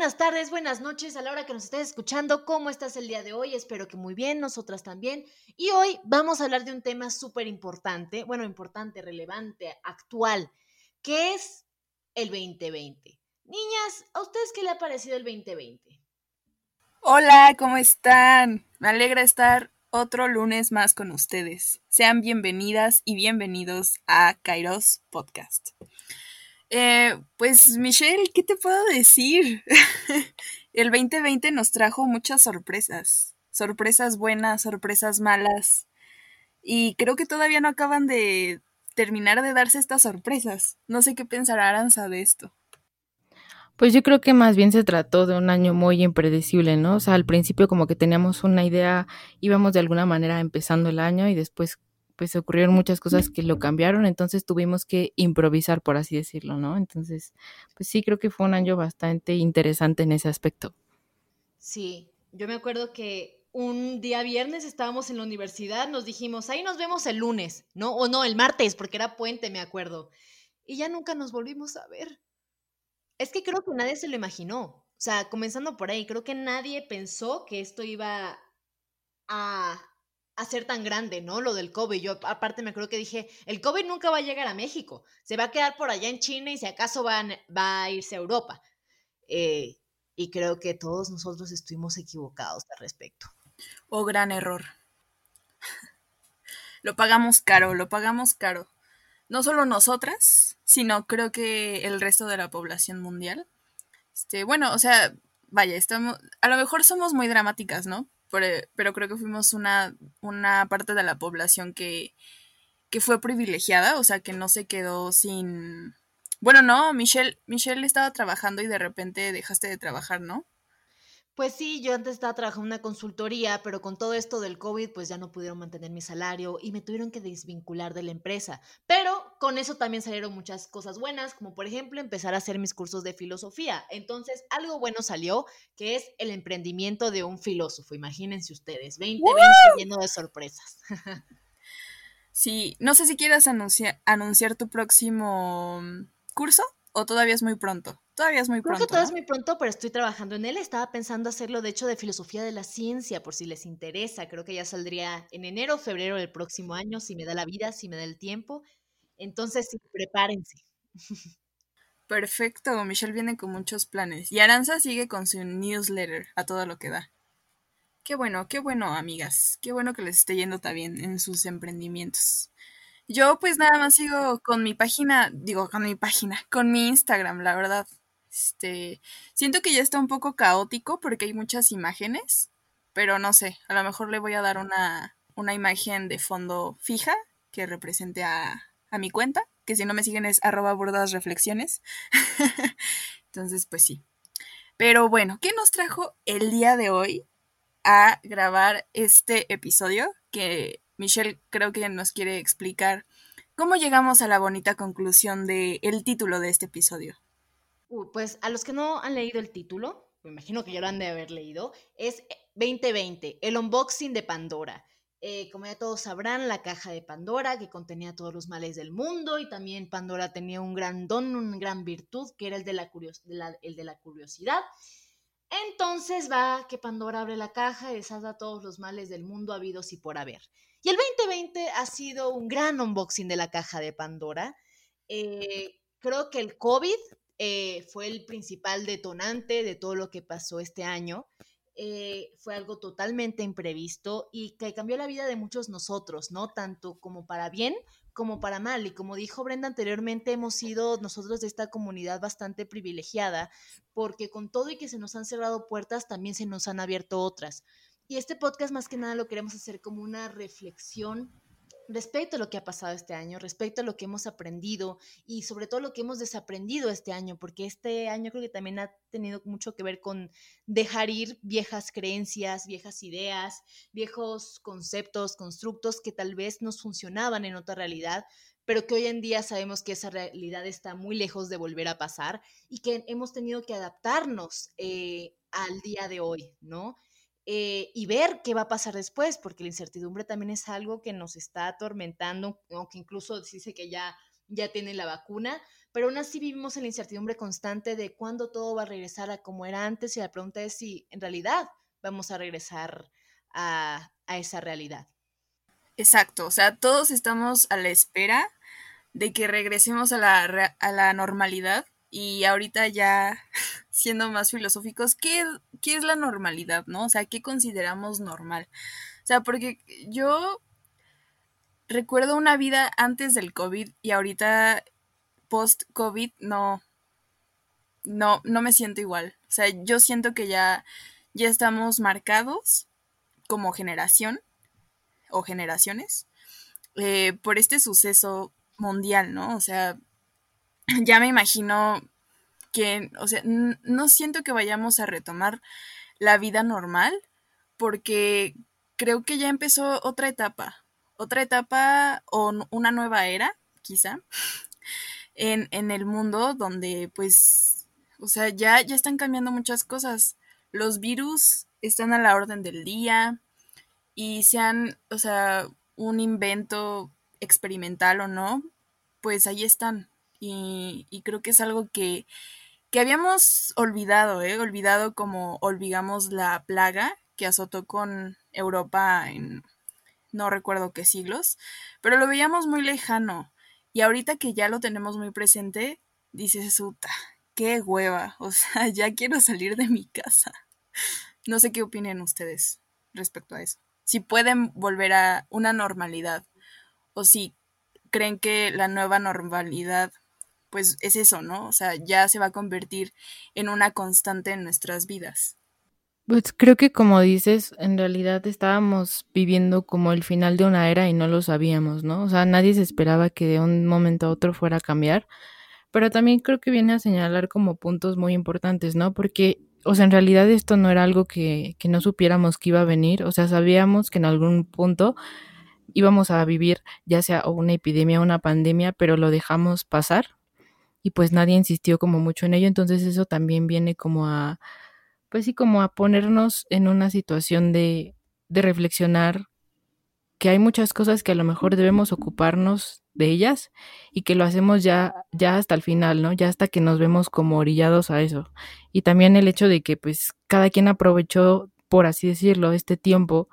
buenas tardes, buenas noches a la hora que nos estés escuchando. ¿Cómo estás el día de hoy? Espero que muy bien, nosotras también. Y hoy vamos a hablar de un tema súper importante, bueno, importante, relevante, actual, que es el 2020. Niñas, ¿a ustedes qué le ha parecido el 2020? Hola, ¿cómo están? Me alegra estar otro lunes más con ustedes. Sean bienvenidas y bienvenidos a Kairos Podcast. Eh, pues Michelle, ¿qué te puedo decir? El 2020 nos trajo muchas sorpresas, sorpresas buenas, sorpresas malas, y creo que todavía no acaban de terminar de darse estas sorpresas. No sé qué pensará Aranza de esto. Pues yo creo que más bien se trató de un año muy impredecible, ¿no? O sea, al principio como que teníamos una idea, íbamos de alguna manera empezando el año y después pues ocurrieron muchas cosas que lo cambiaron, entonces tuvimos que improvisar, por así decirlo, ¿no? Entonces, pues sí, creo que fue un año bastante interesante en ese aspecto. Sí, yo me acuerdo que un día viernes estábamos en la universidad, nos dijimos, ahí nos vemos el lunes, ¿no? O no, el martes, porque era puente, me acuerdo. Y ya nunca nos volvimos a ver. Es que creo que nadie se lo imaginó. O sea, comenzando por ahí, creo que nadie pensó que esto iba a a ser tan grande, ¿no? Lo del COVID. Yo aparte me acuerdo que dije, el COVID nunca va a llegar a México, se va a quedar por allá en China y si acaso va a irse a Europa. Eh, y creo que todos nosotros estuvimos equivocados al respecto. Oh, gran error. lo pagamos caro, lo pagamos caro. No solo nosotras, sino creo que el resto de la población mundial. Este, bueno, o sea, vaya, estamos, a lo mejor somos muy dramáticas, ¿no? Eh, pero, creo que fuimos una, una parte de la población que, que fue privilegiada, o sea, que no se quedó sin... Bueno, no, Michelle, Michelle estaba trabajando y de repente dejaste de trabajar, ¿no? Pues sí, yo antes estaba trabajando en una consultoría, pero con todo esto del COVID, pues ya no pudieron mantener mi salario y me tuvieron que desvincular de la empresa. Pero con eso también salieron muchas cosas buenas, como por ejemplo empezar a hacer mis cursos de filosofía. Entonces, algo bueno salió, que es el emprendimiento de un filósofo. Imagínense ustedes, 2020 lleno de sorpresas. sí, no sé si quieras anunciar tu próximo curso o todavía es muy pronto. Todavía es muy pronto. Creo que todavía es muy pronto, pero estoy trabajando en él. Estaba pensando hacerlo, de hecho, de filosofía de la ciencia, por si les interesa. Creo que ya saldría en enero o febrero del próximo año, si me da la vida, si me da el tiempo. Entonces, sí, prepárense. Perfecto, Michelle viene con muchos planes. Y Aranza sigue con su newsletter a todo lo que da. Qué bueno, qué bueno, amigas. Qué bueno que les esté yendo también en sus emprendimientos. Yo pues nada más sigo con mi página, digo, con mi página, con mi Instagram, la verdad. Este, siento que ya está un poco caótico porque hay muchas imágenes, pero no sé, a lo mejor le voy a dar una, una imagen de fondo fija que represente a, a mi cuenta, que si no me siguen es arroba reflexiones. Entonces, pues sí. Pero bueno, ¿qué nos trajo el día de hoy a grabar este episodio? Que Michelle creo que nos quiere explicar cómo llegamos a la bonita conclusión del el título de este episodio pues a los que no han leído el título, me imagino que ya lo han de haber leído, es 2020, el unboxing de Pandora. Eh, como ya todos sabrán, la caja de Pandora que contenía todos los males del mundo y también Pandora tenía un gran don, una gran virtud que era el de la, curiosidad. Entonces va que Pandora abre la caja y desata todos los males del mundo habidos y por haber. Y el 2020 ha sido un gran unboxing de la caja de Pandora. Eh, creo que el COVID eh, fue el principal detonante de todo lo que pasó este año. Eh, fue algo totalmente imprevisto y que cambió la vida de muchos nosotros, ¿no? Tanto como para bien como para mal. Y como dijo Brenda anteriormente, hemos sido nosotros de esta comunidad bastante privilegiada, porque con todo y que se nos han cerrado puertas, también se nos han abierto otras. Y este podcast más que nada lo queremos hacer como una reflexión respecto a lo que ha pasado este año, respecto a lo que hemos aprendido y sobre todo lo que hemos desaprendido este año, porque este año creo que también ha tenido mucho que ver con dejar ir viejas creencias, viejas ideas, viejos conceptos, constructos que tal vez nos funcionaban en otra realidad, pero que hoy en día sabemos que esa realidad está muy lejos de volver a pasar y que hemos tenido que adaptarnos eh, al día de hoy, ¿no? Eh, y ver qué va a pasar después, porque la incertidumbre también es algo que nos está atormentando, aunque incluso dice que ya, ya tiene la vacuna, pero aún así vivimos en la incertidumbre constante de cuándo todo va a regresar a como era antes y la pregunta es si en realidad vamos a regresar a, esa realidad. Exacto, o sea, todos estamos a la espera de que regresemos a la, a la normalidad y ahorita ya siendo más filosóficos, ¿qué, ¿qué es la normalidad, no? O sea, ¿qué consideramos normal? O sea, porque yo recuerdo una vida antes del COVID y ahorita post-COVID no, no, no me siento igual. O sea, yo siento que ya, ya estamos marcados como generación o generaciones eh, por este suceso mundial, ¿no? O sea, ya me imagino que, o sea, no siento que vayamos a retomar la vida normal porque creo que ya empezó otra etapa, otra etapa o una nueva era, quizá, en, en el mundo donde pues, o sea, ya, ya están cambiando muchas cosas. Los virus están a la orden del día y sean, o sea, un invento experimental o no, pues ahí están. Y, y creo que es algo que, que habíamos olvidado, ¿eh? Olvidado como olvidamos la plaga que azotó con Europa en no recuerdo qué siglos, pero lo veíamos muy lejano. Y ahorita que ya lo tenemos muy presente, dices, suta, qué hueva, o sea, ya quiero salir de mi casa. No sé qué opinen ustedes respecto a eso. Si pueden volver a una normalidad o si creen que la nueva normalidad pues es eso, ¿no? O sea, ya se va a convertir en una constante en nuestras vidas. Pues creo que como dices, en realidad estábamos viviendo como el final de una era y no lo sabíamos, ¿no? O sea, nadie se esperaba que de un momento a otro fuera a cambiar, pero también creo que viene a señalar como puntos muy importantes, ¿no? Porque, o sea, en realidad esto no era algo que, que no supiéramos que iba a venir, o sea, sabíamos que en algún punto íbamos a vivir ya sea una epidemia o una pandemia, pero lo dejamos pasar y pues nadie insistió como mucho en ello, entonces eso también viene como a, pues sí, como a ponernos en una situación de, de reflexionar que hay muchas cosas que a lo mejor debemos ocuparnos de ellas y que lo hacemos ya, ya hasta el final, ¿no? Ya hasta que nos vemos como orillados a eso. Y también el hecho de que pues cada quien aprovechó, por así decirlo, este tiempo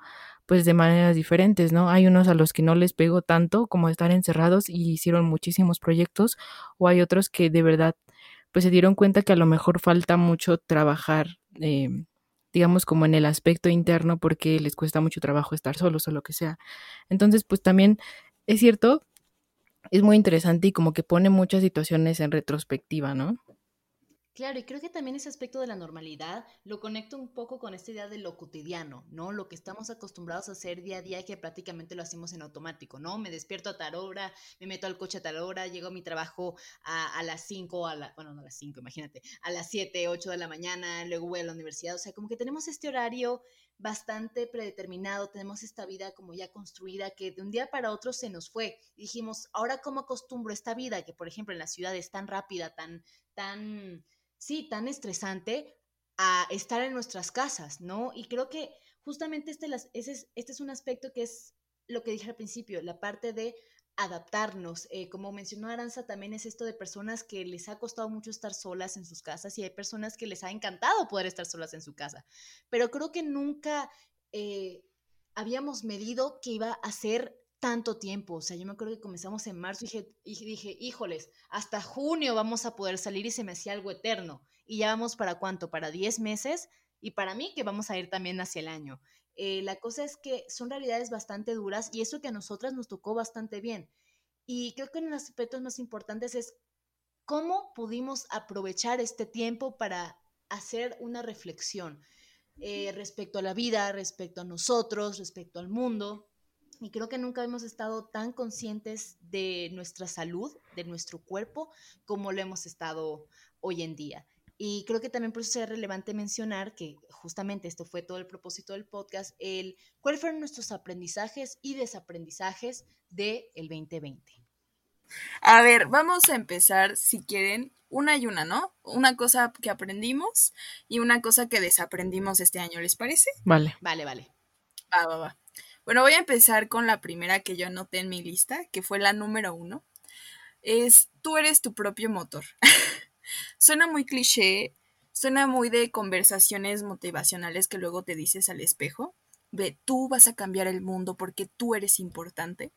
pues de maneras diferentes, ¿no? Hay unos a los que no les pegó tanto como estar encerrados y hicieron muchísimos proyectos, o hay otros que de verdad pues se dieron cuenta que a lo mejor falta mucho trabajar, eh, digamos como en el aspecto interno porque les cuesta mucho trabajo estar solos o lo que sea. Entonces pues también es cierto, es muy interesante y como que pone muchas situaciones en retrospectiva, ¿no? Claro, y creo que también ese aspecto de la normalidad lo conecto un poco con esta idea de lo cotidiano, ¿no? Lo que estamos acostumbrados a hacer día a día que prácticamente lo hacemos en automático, ¿no? Me despierto a tal hora, me meto al coche a tal hora, llego a mi trabajo a, a las 5, a la, bueno, no a las 5, imagínate, a las 7, 8 de la mañana, luego voy a la universidad, o sea, como que tenemos este horario bastante predeterminado, tenemos esta vida como ya construida que de un día para otro se nos fue. Y dijimos, ahora cómo acostumbro esta vida que, por ejemplo, en la ciudad es tan rápida, tan, tan sí, tan estresante a estar en nuestras casas, ¿no? Y creo que justamente este, este es un aspecto que es lo que dije al principio, la parte de adaptarnos. Eh, como mencionó Aranza, también es esto de personas que les ha costado mucho estar solas en sus casas y hay personas que les ha encantado poder estar solas en su casa. Pero creo que nunca eh, habíamos medido que iba a ser tanto tiempo. O sea, yo me acuerdo que comenzamos en marzo y dije, y dije, híjoles, hasta junio vamos a poder salir y se me hacía algo eterno. Y ya vamos para cuánto, para 10 meses y para mí que vamos a ir también hacia el año. Eh, la cosa es que son realidades bastante duras y eso que a nosotras nos tocó bastante bien. Y creo que uno de los aspectos más importantes es cómo pudimos aprovechar este tiempo para hacer una reflexión eh, respecto a la vida, respecto a nosotros, respecto al mundo. Y creo que nunca hemos estado tan conscientes de nuestra salud, de nuestro cuerpo, como lo hemos estado hoy en día. Y creo que también por eso es relevante mencionar que justamente esto fue todo el propósito del podcast, el cuáles fueron nuestros aprendizajes y desaprendizajes del 2020. A ver, vamos a empezar, si quieren, una y una, ¿no? Una cosa que aprendimos y una cosa que desaprendimos este año, ¿les parece? Vale. Vale, vale. Va, va, va. Bueno, voy a empezar con la primera que yo anoté en mi lista, que fue la número uno. es tú eres tu propio motor. suena muy cliché, suena muy de conversaciones motivacionales que luego te dices al espejo, de tú vas a cambiar el mundo porque tú eres importante,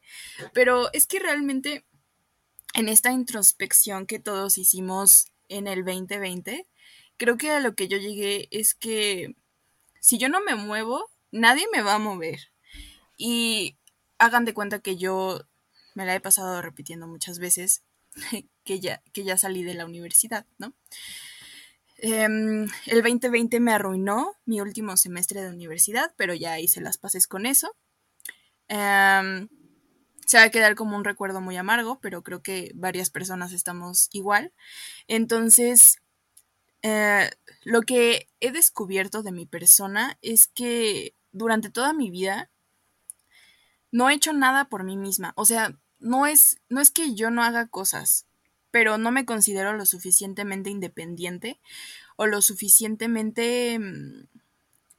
pero es que realmente en esta introspección que todos hicimos en el 2020, creo que a lo que yo llegué es que si yo no me muevo, nadie me va a mover. Y hagan de cuenta que yo me la he pasado repitiendo muchas veces que ya, que ya salí de la universidad, ¿no? Em, el 2020 me arruinó mi último semestre de universidad, pero ya hice las paces con eso. Em, se va a quedar como un recuerdo muy amargo, pero creo que varias personas estamos igual. Entonces, eh, lo que he descubierto de mi persona es que durante toda mi vida no he hecho nada por mí misma. O sea, no es, no es que yo no haga cosas, pero no me considero lo suficientemente independiente o lo suficientemente mm,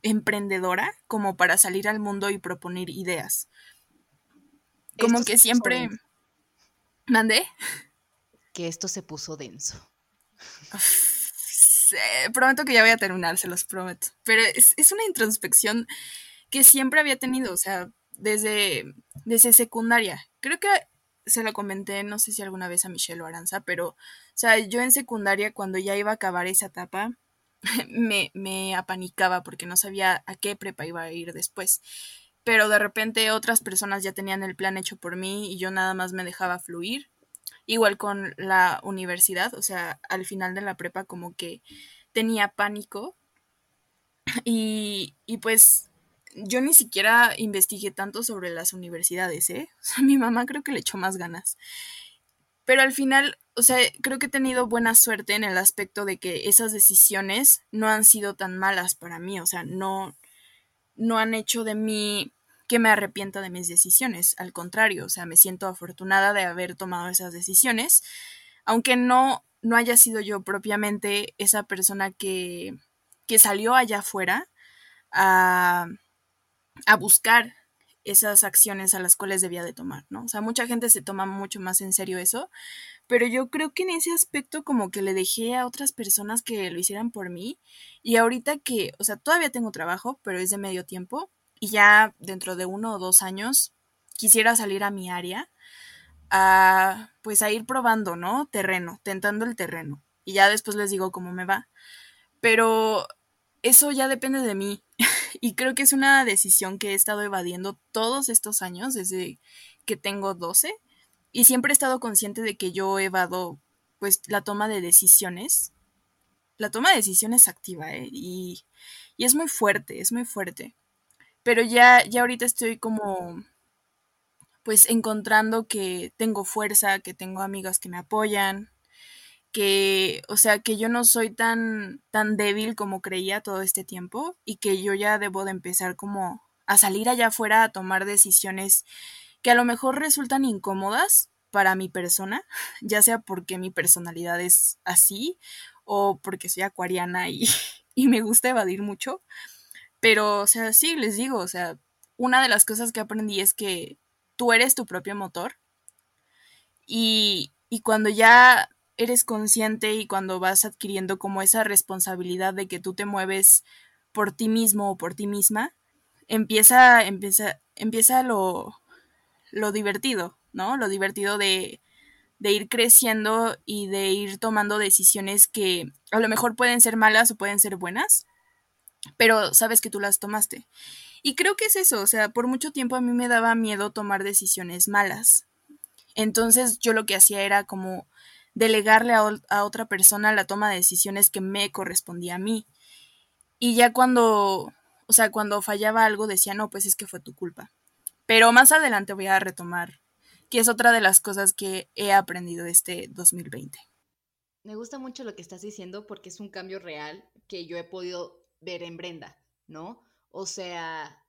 emprendedora como para salir al mundo y proponer ideas. Como que siempre... ¿Mandé? Que esto se puso denso. prometo que ya voy a terminar, se los prometo. Pero es, es, una introspección que siempre había tenido, o sea, desde, desde secundaria. Creo que se lo comenté, no sé si alguna vez a Michelle o Aranza, pero, o sea, yo en secundaria, cuando ya iba a acabar esa etapa, me, me apanicaba porque no sabía a qué prepa iba a ir después. Pero de repente otras personas ya tenían el plan hecho por mí y yo nada más me dejaba fluir. Igual con la universidad, o sea, al final de la prepa como que tenía pánico. Y, y pues yo ni siquiera investigué tanto sobre las universidades, ¿eh? O sea, mi mamá creo que le echó más ganas. Pero al final, o sea, creo que he tenido buena suerte en el aspecto de que esas decisiones no han sido tan malas para mí, o sea, no, no han hecho de mí que me arrepienta de mis decisiones, al contrario, o sea, me siento afortunada de haber tomado esas decisiones, aunque no, no haya sido yo propiamente esa persona que, que salió allá afuera a a buscar esas acciones a las cuales debía de tomar, ¿no? O sea, mucha gente se toma mucho más en serio eso, pero yo creo que en ese aspecto como que le dejé a otras personas que lo hicieran por mí y ahorita que, o sea, todavía tengo trabajo, pero es de medio tiempo y ya dentro de uno o dos años quisiera salir a mi área a, pues a ir probando, ¿no? Terreno, tentando el terreno y ya después les digo cómo me va, pero eso ya depende de mí y creo que es una decisión que he estado evadiendo todos estos años, desde que tengo 12, y siempre he estado consciente de que yo evado pues la toma de decisiones. La toma de decisiones activa, ¿eh? y, y es muy fuerte, es muy fuerte. Pero ya, ya ahorita estoy como pues encontrando que tengo fuerza, que tengo amigas que me apoyan, que, o sea, que yo no soy tan, tan débil como creía todo este tiempo y que yo ya debo de empezar como a salir allá afuera a tomar decisiones que a lo mejor resultan incómodas para mi persona, ya sea porque mi personalidad es así o porque soy acuariana y, y me gusta evadir mucho. Pero, o sea, sí, les digo, o sea, una de las cosas que aprendí es que tú eres tu propio motor y, y cuando ya eres consciente y cuando vas adquiriendo como esa responsabilidad de que tú te mueves por ti mismo o por ti misma, empieza, empieza, empieza lo, lo divertido, ¿no? Lo divertido de, de ir creciendo y de ir tomando decisiones que a lo mejor pueden ser malas o pueden ser buenas, pero sabes que tú las tomaste. Y creo que es eso, o sea, por mucho tiempo a mí me daba miedo tomar decisiones malas. Entonces yo lo que hacía era como delegarle a, otra persona la toma de decisiones que me correspondía a mí. Y ya cuando, o sea, cuando fallaba algo decía, no, pues es que fue tu culpa. Pero más adelante voy a retomar, que es otra de las cosas que he aprendido este 2020. Me gusta mucho lo que estás diciendo porque es un cambio real que yo he podido ver en Brenda, ¿no? O sea,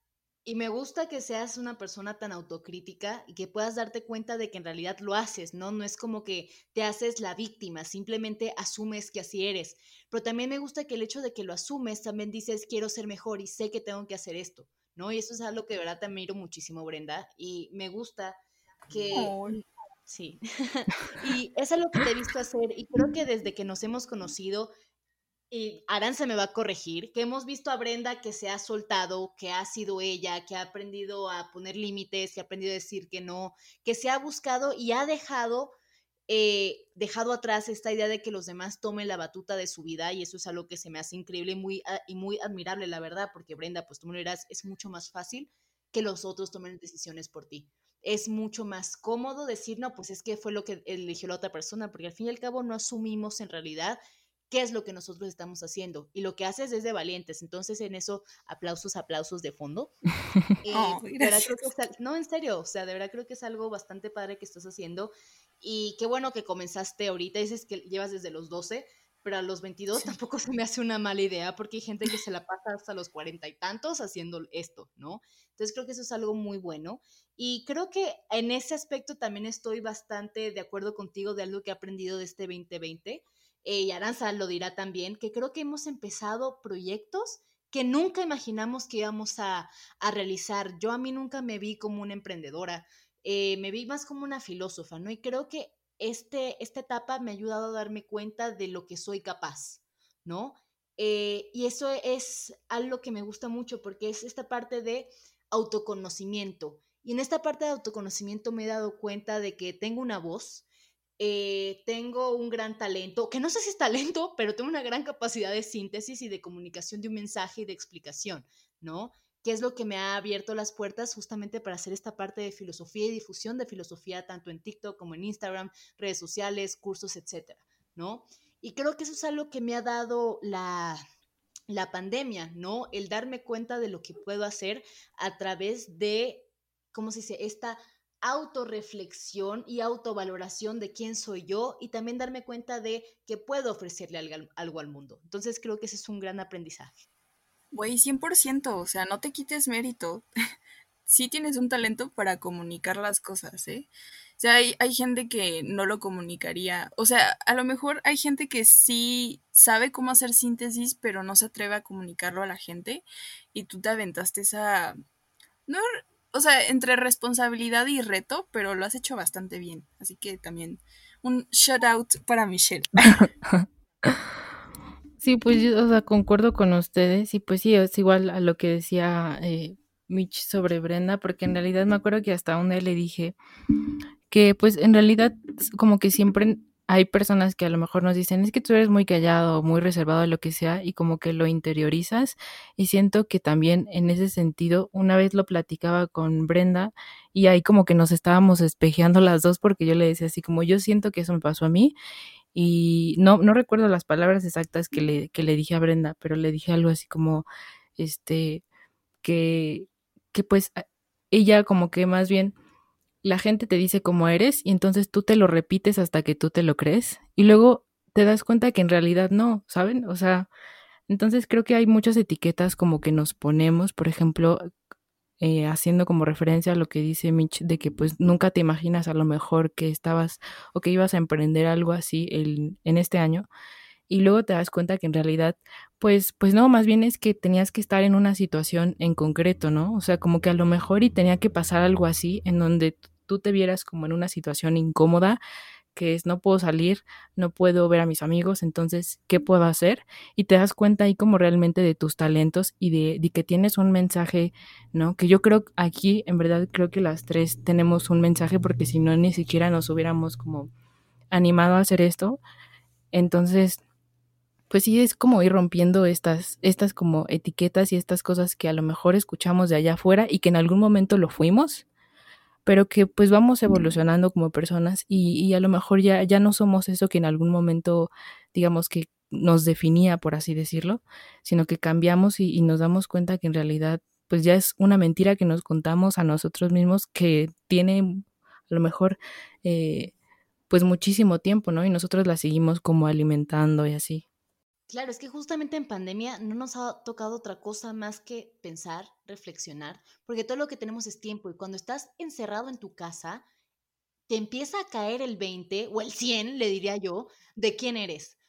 y me gusta que seas una persona tan autocrítica y que puedas darte cuenta de que en realidad lo haces, ¿no? No es como que te haces la víctima, simplemente asumes que así eres. Pero también me gusta que el hecho de que lo asumes, también dices, quiero ser mejor y sé que tengo que hacer esto, ¿no? Y eso es algo que de verdad te admiro muchísimo, Brenda. Y me gusta que... Sí. y es algo que te he visto hacer y creo que desde que nos hemos conocido, y Aranza me va a corregir, que hemos visto a Brenda que se ha soltado, que ha sido ella, que ha aprendido a poner límites, que ha aprendido a decir que no, que se ha buscado y ha dejado, eh, dejado atrás esta idea de que los demás tomen la batuta de su vida y eso es algo que se me hace increíble y muy, ah, y muy admirable, la verdad, porque Brenda, pues tú me lo dirás, es mucho más fácil que los otros tomen decisiones por ti. Es mucho más cómodo decir, no, pues es que fue lo que eligió la otra persona, porque al fin y al cabo no asumimos en realidad qué es lo que nosotros estamos haciendo. Y lo que haces es de valientes. Entonces, en eso, aplausos, aplausos de fondo. no, en serio, o sea, de verdad creo que es algo bastante padre que estás haciendo. Y qué bueno que comenzaste ahorita, dices que llevas desde los 12 pero a los 22 tampoco se me hace una mala idea porque hay gente que se la pasa hasta los cuarenta y tantos haciendo esto, ¿no? Entonces creo que eso es algo muy bueno y creo que en ese aspecto también estoy bastante de acuerdo contigo de algo que he aprendido de este 2020 eh, y Aranza lo dirá también, que creo que hemos empezado proyectos que nunca imaginamos que íbamos a, a realizar. Yo a mí nunca me vi como una emprendedora, eh, me vi más como una filósofa, ¿no? Y creo que este, esta etapa me ha ayudado a darme cuenta de lo que soy capaz, ¿no? Eh, y eso es algo que me gusta mucho porque es esta parte de autoconocimiento. Y en esta parte de autoconocimiento me he dado cuenta de que tengo una voz, eh, tengo un gran talento, que no sé si es talento, pero tengo una gran capacidad de síntesis y de comunicación de un mensaje y de explicación, ¿no? que es lo que me ha abierto las puertas justamente para hacer esta parte de filosofía y difusión de filosofía tanto en TikTok como en Instagram, redes sociales, cursos, etcétera, ¿no? Y creo que eso es algo que me ha dado la, la pandemia, ¿no? El darme cuenta de lo que puedo hacer a través de, ¿cómo se dice? Esta autorreflexión y autovaloración de quién soy yo y también darme cuenta de que puedo ofrecerle algo, al mundo. Entonces creo que ese es un gran aprendizaje. Güey, 100%, o sea, no te quites mérito. sí tienes un talento para comunicar las cosas, ¿eh? O sea, hay, hay, gente que no lo comunicaría. O sea, a lo mejor hay gente que sí sabe cómo hacer síntesis, pero no se atreve a comunicarlo a la gente. Y tú te aventaste esa... No, o sea, entre responsabilidad y reto, pero lo has hecho bastante bien. Así que también un shout out para Michelle. Sí, pues yo, o sea, concuerdo con ustedes y pues sí, es igual a lo que decía eh, Mitch sobre Brenda, porque en realidad me acuerdo que hasta un día le dije que pues en realidad como que siempre hay personas que a lo mejor nos dicen, es que tú eres muy callado, muy reservado, lo que sea, y como que lo interiorizas. Y siento que también en ese sentido, una vez lo platicaba con Brenda y ahí como que nos estábamos espejeando las dos porque yo le decía así como yo siento que eso me pasó a mí y no, no recuerdo las palabras exactas que le, que le dije a Brenda, pero le dije algo así como, este, que, que pues ella como que más bien la gente te dice cómo eres y entonces tú te lo repites hasta que tú te lo crees y luego te das cuenta que en realidad no, ¿saben? O sea, entonces creo que hay muchas etiquetas como que nos ponemos, por ejemplo, eh, haciendo como referencia a lo que dice Mitch, de que pues nunca te imaginas a lo mejor que estabas o que ibas a emprender algo así el, en este año y luego te das cuenta que en realidad pues pues no, más bien es que tenías que estar en una situación en concreto, ¿no? O sea, como que a lo mejor y tenía que pasar algo así en donde tú te vieras como en una situación incómoda que es no puedo salir, no puedo ver a mis amigos, entonces, ¿qué puedo hacer? Y te das cuenta ahí como realmente de tus talentos y de, de, que tienes un mensaje, ¿no? Que yo creo aquí, en verdad, creo que las tres tenemos un mensaje porque si no, ni siquiera nos hubiéramos como animado a hacer esto. Entonces, pues sí, es como ir rompiendo estas, estas como etiquetas y estas cosas que a lo mejor escuchamos de allá afuera y que en algún momento lo fuimos pero que pues vamos evolucionando como personas y, y, a lo mejor ya, ya no somos eso que en algún momento, digamos que nos definía, por así decirlo, sino que cambiamos y, y nos damos cuenta que en realidad pues ya es una mentira que nos contamos a nosotros mismos que tiene a lo mejor eh, pues muchísimo tiempo, ¿no? Y nosotros la seguimos como alimentando y así. Claro, es que justamente en pandemia no nos ha tocado otra cosa más que pensar, reflexionar, porque todo lo que tenemos es tiempo y cuando estás encerrado en tu casa, te empieza a caer el 20 o el 100, le diría yo, de quién eres.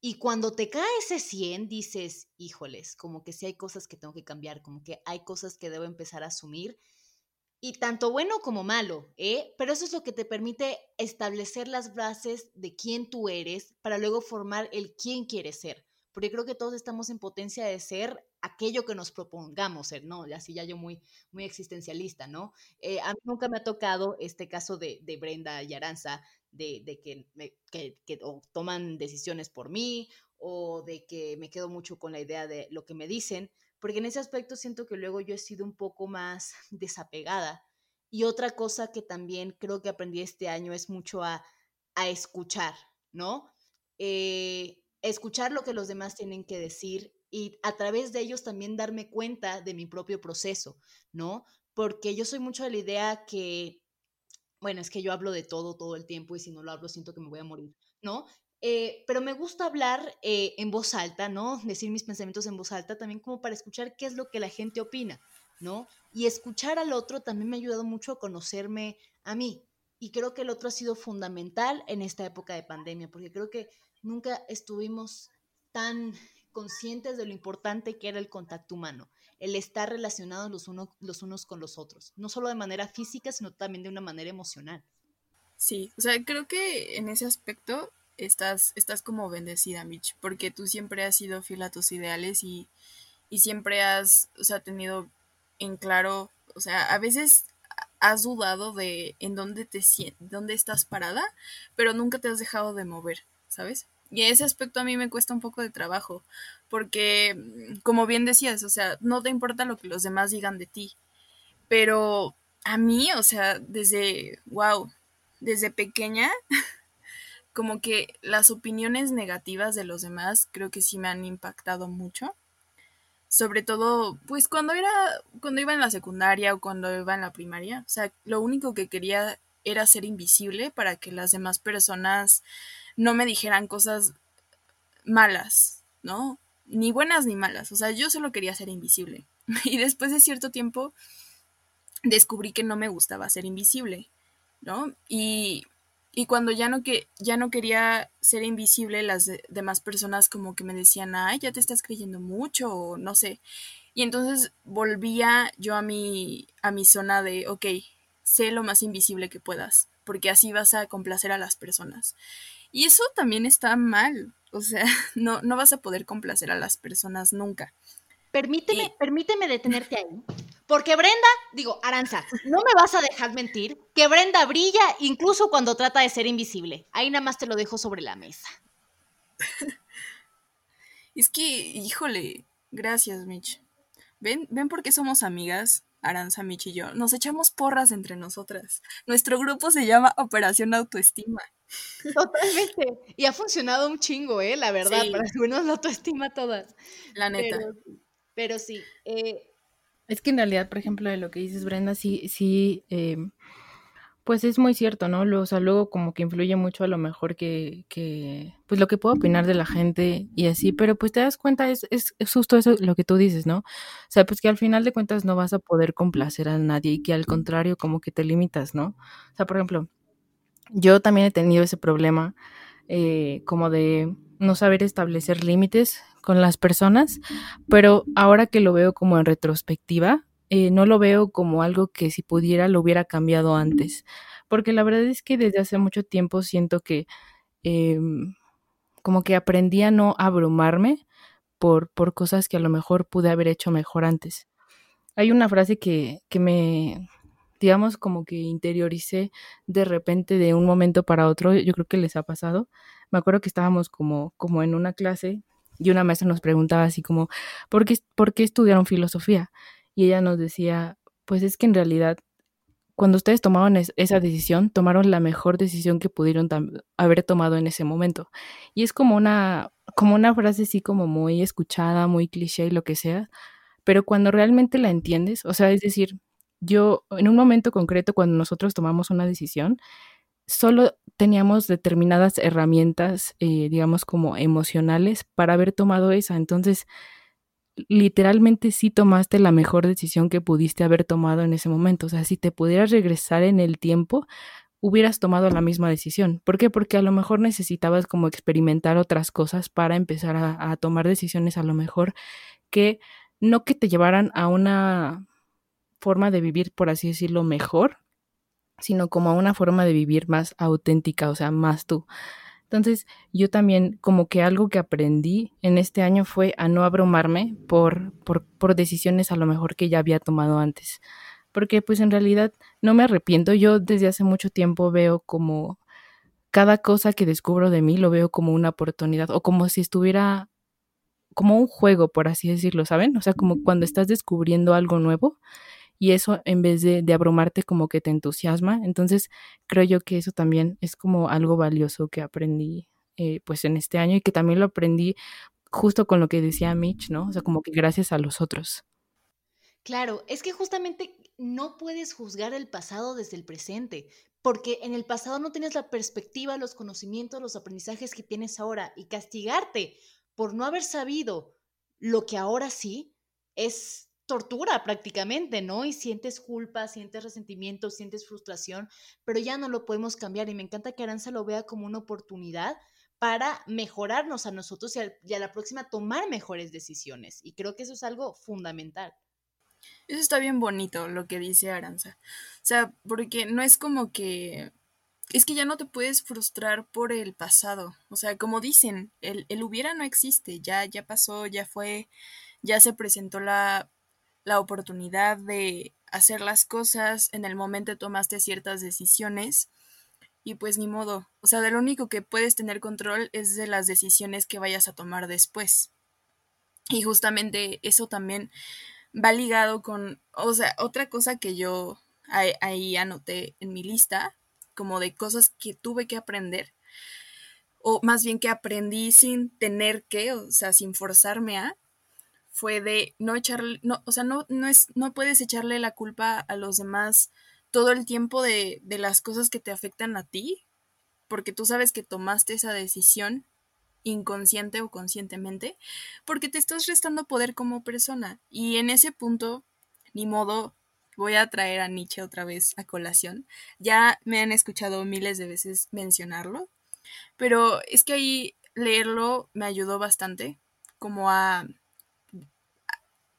Y cuando te cae ese 100, dices, híjoles, como que sí hay cosas que tengo que cambiar, como que hay cosas que debo empezar a asumir Y tanto bueno como malo, ¿eh? Pero eso es lo que te permite establecer las bases de quién tú eres para luego formar el quién quieres ser. Porque creo que todos estamos en potencia de ser aquello que nos propongamos ser, ¿no? Así ya yo muy, muy existencialista, ¿no? Eh, a mí nunca me ha tocado este caso de, de Brenda y Aranza, de, de que, me, que, que toman decisiones por mí o de que me quedo mucho con la idea de lo que me dicen, porque en ese aspecto siento que luego yo he sido un poco más desapegada. Y otra cosa que también creo que aprendí este año es mucho a, a escuchar, ¿no? Eh, escuchar lo que los demás tienen que decir y a través de ellos también darme cuenta de mi propio proceso, ¿no? Porque yo soy mucho de la idea que, bueno, es que yo hablo de todo todo el tiempo y si no lo hablo siento que me voy a morir, ¿no? Eh, pero me gusta hablar eh, en voz alta, ¿no? Decir mis pensamientos en voz alta también como para escuchar qué es lo que la gente opina, ¿no? Y escuchar al otro también me ha ayudado mucho a conocerme a mí. Y creo que el otro ha sido fundamental en esta época de pandemia, porque creo que nunca estuvimos tan conscientes de lo importante que era el contacto humano, el estar relacionados los, los unos con los otros, no solo de manera física, sino también de una manera emocional. Sí, o sea, creo que en ese aspecto estás, estás como bendecida, Mitch, porque tú siempre has sido fiel a tus ideales y, y siempre has, o sea, tenido en claro, o sea, a veces has dudado de en dónde te dónde estás parada, pero nunca te has dejado de mover, ¿sabes? Y ese aspecto a mí me cuesta un poco de trabajo, porque como bien decías, o sea, no te importa lo que los demás digan de ti, pero a mí, o sea, desde wow, desde pequeña como que las opiniones negativas de los demás creo que sí me han impactado mucho. Sobre todo, pues cuando era, cuando iba en la secundaria o cuando iba en la primaria. O sea, lo único que quería era ser invisible para que las demás personas no me dijeran cosas malas, ¿no? Ni buenas ni malas. O sea, yo solo quería ser invisible. Y después de cierto tiempo descubrí que no me gustaba ser invisible, ¿no? Y y cuando ya no, que, ya no quería ser invisible, las demás personas como que me decían, ay, ya te estás creyendo mucho, o no sé. Y entonces volvía yo a mi, a mi zona de, ok, sé lo más invisible que puedas, porque así vas a complacer a las personas. Y eso también está mal, o sea, no, no vas a poder complacer a las personas nunca. Permíteme, permíteme detenerte ahí. Porque Brenda, digo, Aranza, no me vas a dejar mentir que Brenda brilla incluso cuando trata de ser invisible. Ahí nada más te lo dejo sobre la mesa. es que, híjole, gracias, Mitch. ¿Ven, ¿Ven por qué somos amigas? Aranza, Mitch y yo. Nos echamos porras entre nosotras. Nuestro grupo se llama Operación Autoestima. Totalmente. Y ha funcionado un chingo, ¿eh? La verdad, para subirnos la autoestima todas. La neta. Pero sí. Eh, es que en realidad, por ejemplo, de lo que dices, Brenda, sí, sí, em, pues es muy cierto, ¿no? O sea, luego como que influye mucho a lo mejor que, que, pues lo que puedo opinar de la gente y así, pero pues te das cuenta, es, es, es justo eso lo que tú dices, ¿no? O sea, pues que al final de cuentas no vas a poder complacer a nadie y que al contrario como que te limitas, ¿no? O sea, por ejemplo, yo también he tenido ese problema eh, como de no saber establecer límites con las personas, pero ahora que lo veo como en retrospectiva, eh, no lo veo como algo que si pudiera lo hubiera cambiado antes, porque la verdad es que desde hace mucho tiempo siento que em, como que aprendí a no abrumarme por, por cosas que a lo mejor pude haber hecho mejor antes. Hay una frase que, que me, digamos, como que interioricé de repente de un momento para otro, yo creo que les ha pasado. Me acuerdo que estábamos como, como en una clase y una maestra nos preguntaba así como, ¿por qué, ¿por qué estudiaron filosofía? Y ella nos decía, pues es que en realidad cuando ustedes tomaron esa decisión, tomaron la mejor decisión que pudieron haber tomado en ese momento. Y es como una, como una frase así como muy escuchada, muy cliché y lo que sea, pero cuando realmente la entiendes, o sea, es decir, yo en un momento concreto, cuando nosotros tomamos una decisión, solo teníamos determinadas herramientas, eh, digamos, como emocionales para haber tomado esa. Entonces, literalmente sí tomaste la mejor decisión que pudiste haber tomado en ese momento. O sea, si te pudieras regresar en el tiempo, hubieras tomado la misma decisión. ¿Por qué? Porque a lo mejor necesitabas como experimentar otras cosas para empezar a, a tomar decisiones a lo mejor que no que te llevaran a una forma de vivir, por así decirlo, mejor, sino como a una forma de vivir más auténtica, o sea, más tú. Entonces, yo también como que algo que aprendí en este año fue a no abrumarme por, por, por decisiones a lo mejor que ya había tomado antes. Porque pues en realidad no me arrepiento. Yo desde hace mucho tiempo veo como cada cosa que descubro de mí lo veo como una oportunidad o como si estuviera como un juego, por así decirlo, ¿saben? O sea, como cuando estás descubriendo algo nuevo y eso en vez de, de, abrumarte como que te entusiasma. Entonces creo yo que eso también es como algo valioso que aprendí eh, pues en este año y que también lo aprendí justo con lo que decía Mitch, ¿no? O sea, como que gracias a los otros. Claro, es que justamente no puedes juzgar el pasado desde el presente, porque en el pasado no tienes la perspectiva, los conocimientos, los aprendizajes que tienes ahora y castigarte por no haber sabido lo que ahora sí es tortura prácticamente, ¿no? Y sientes culpa, sientes resentimiento, sientes frustración, pero ya no lo podemos cambiar y me encanta que Aranza lo vea como una oportunidad para mejorarnos a nosotros y a, y a la próxima tomar mejores decisiones. Y creo que eso es algo fundamental. Eso está bien bonito lo que dice Aranza. O sea, porque no es como que... Es que ya no te puedes frustrar por el pasado. O sea, como dicen, el, el hubiera no existe. Ya, ya pasó, ya fue, ya se presentó la la oportunidad de hacer las cosas, en el momento tomaste ciertas decisiones y pues ni modo. O sea, de lo único que puedes tener control es de las decisiones que vayas a tomar después. Y justamente eso también va ligado con, o sea, otra cosa que yo ahí, anoté en mi lista, como de cosas que tuve que aprender, o más bien que aprendí sin tener que, o sea, sin forzarme a, fue de no echarle, no, o sea, no, no, es, no puedes echarle la culpa a los demás todo el tiempo de, de las cosas que te afectan a ti, porque tú sabes que tomaste esa decisión inconsciente o conscientemente, porque te estás restando poder como persona. Y en ese punto, ni modo, voy a traer a Nietzsche otra vez a colación. Ya me han escuchado miles de veces mencionarlo, pero es que ahí leerlo me ayudó bastante, como a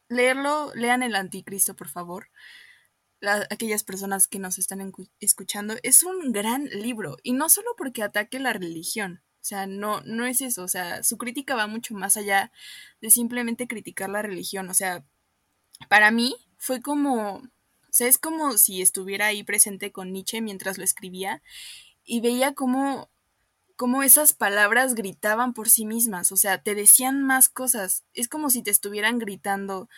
leerlo, lean el anticristo, por favor. aquellas personas que nos están escuchando, es un gran libro. Y no solo porque ataque la religión. O sea, no, no es eso. O sea, su crítica va mucho más allá de simplemente criticar la religión. O sea, para mí fue como. O sea, es como si estuviera ahí presente con Nietzsche mientras lo escribía y veía cómo cómo esas palabras gritaban por sí mismas, o sea, te decían más cosas. Es como si te estuvieran gritando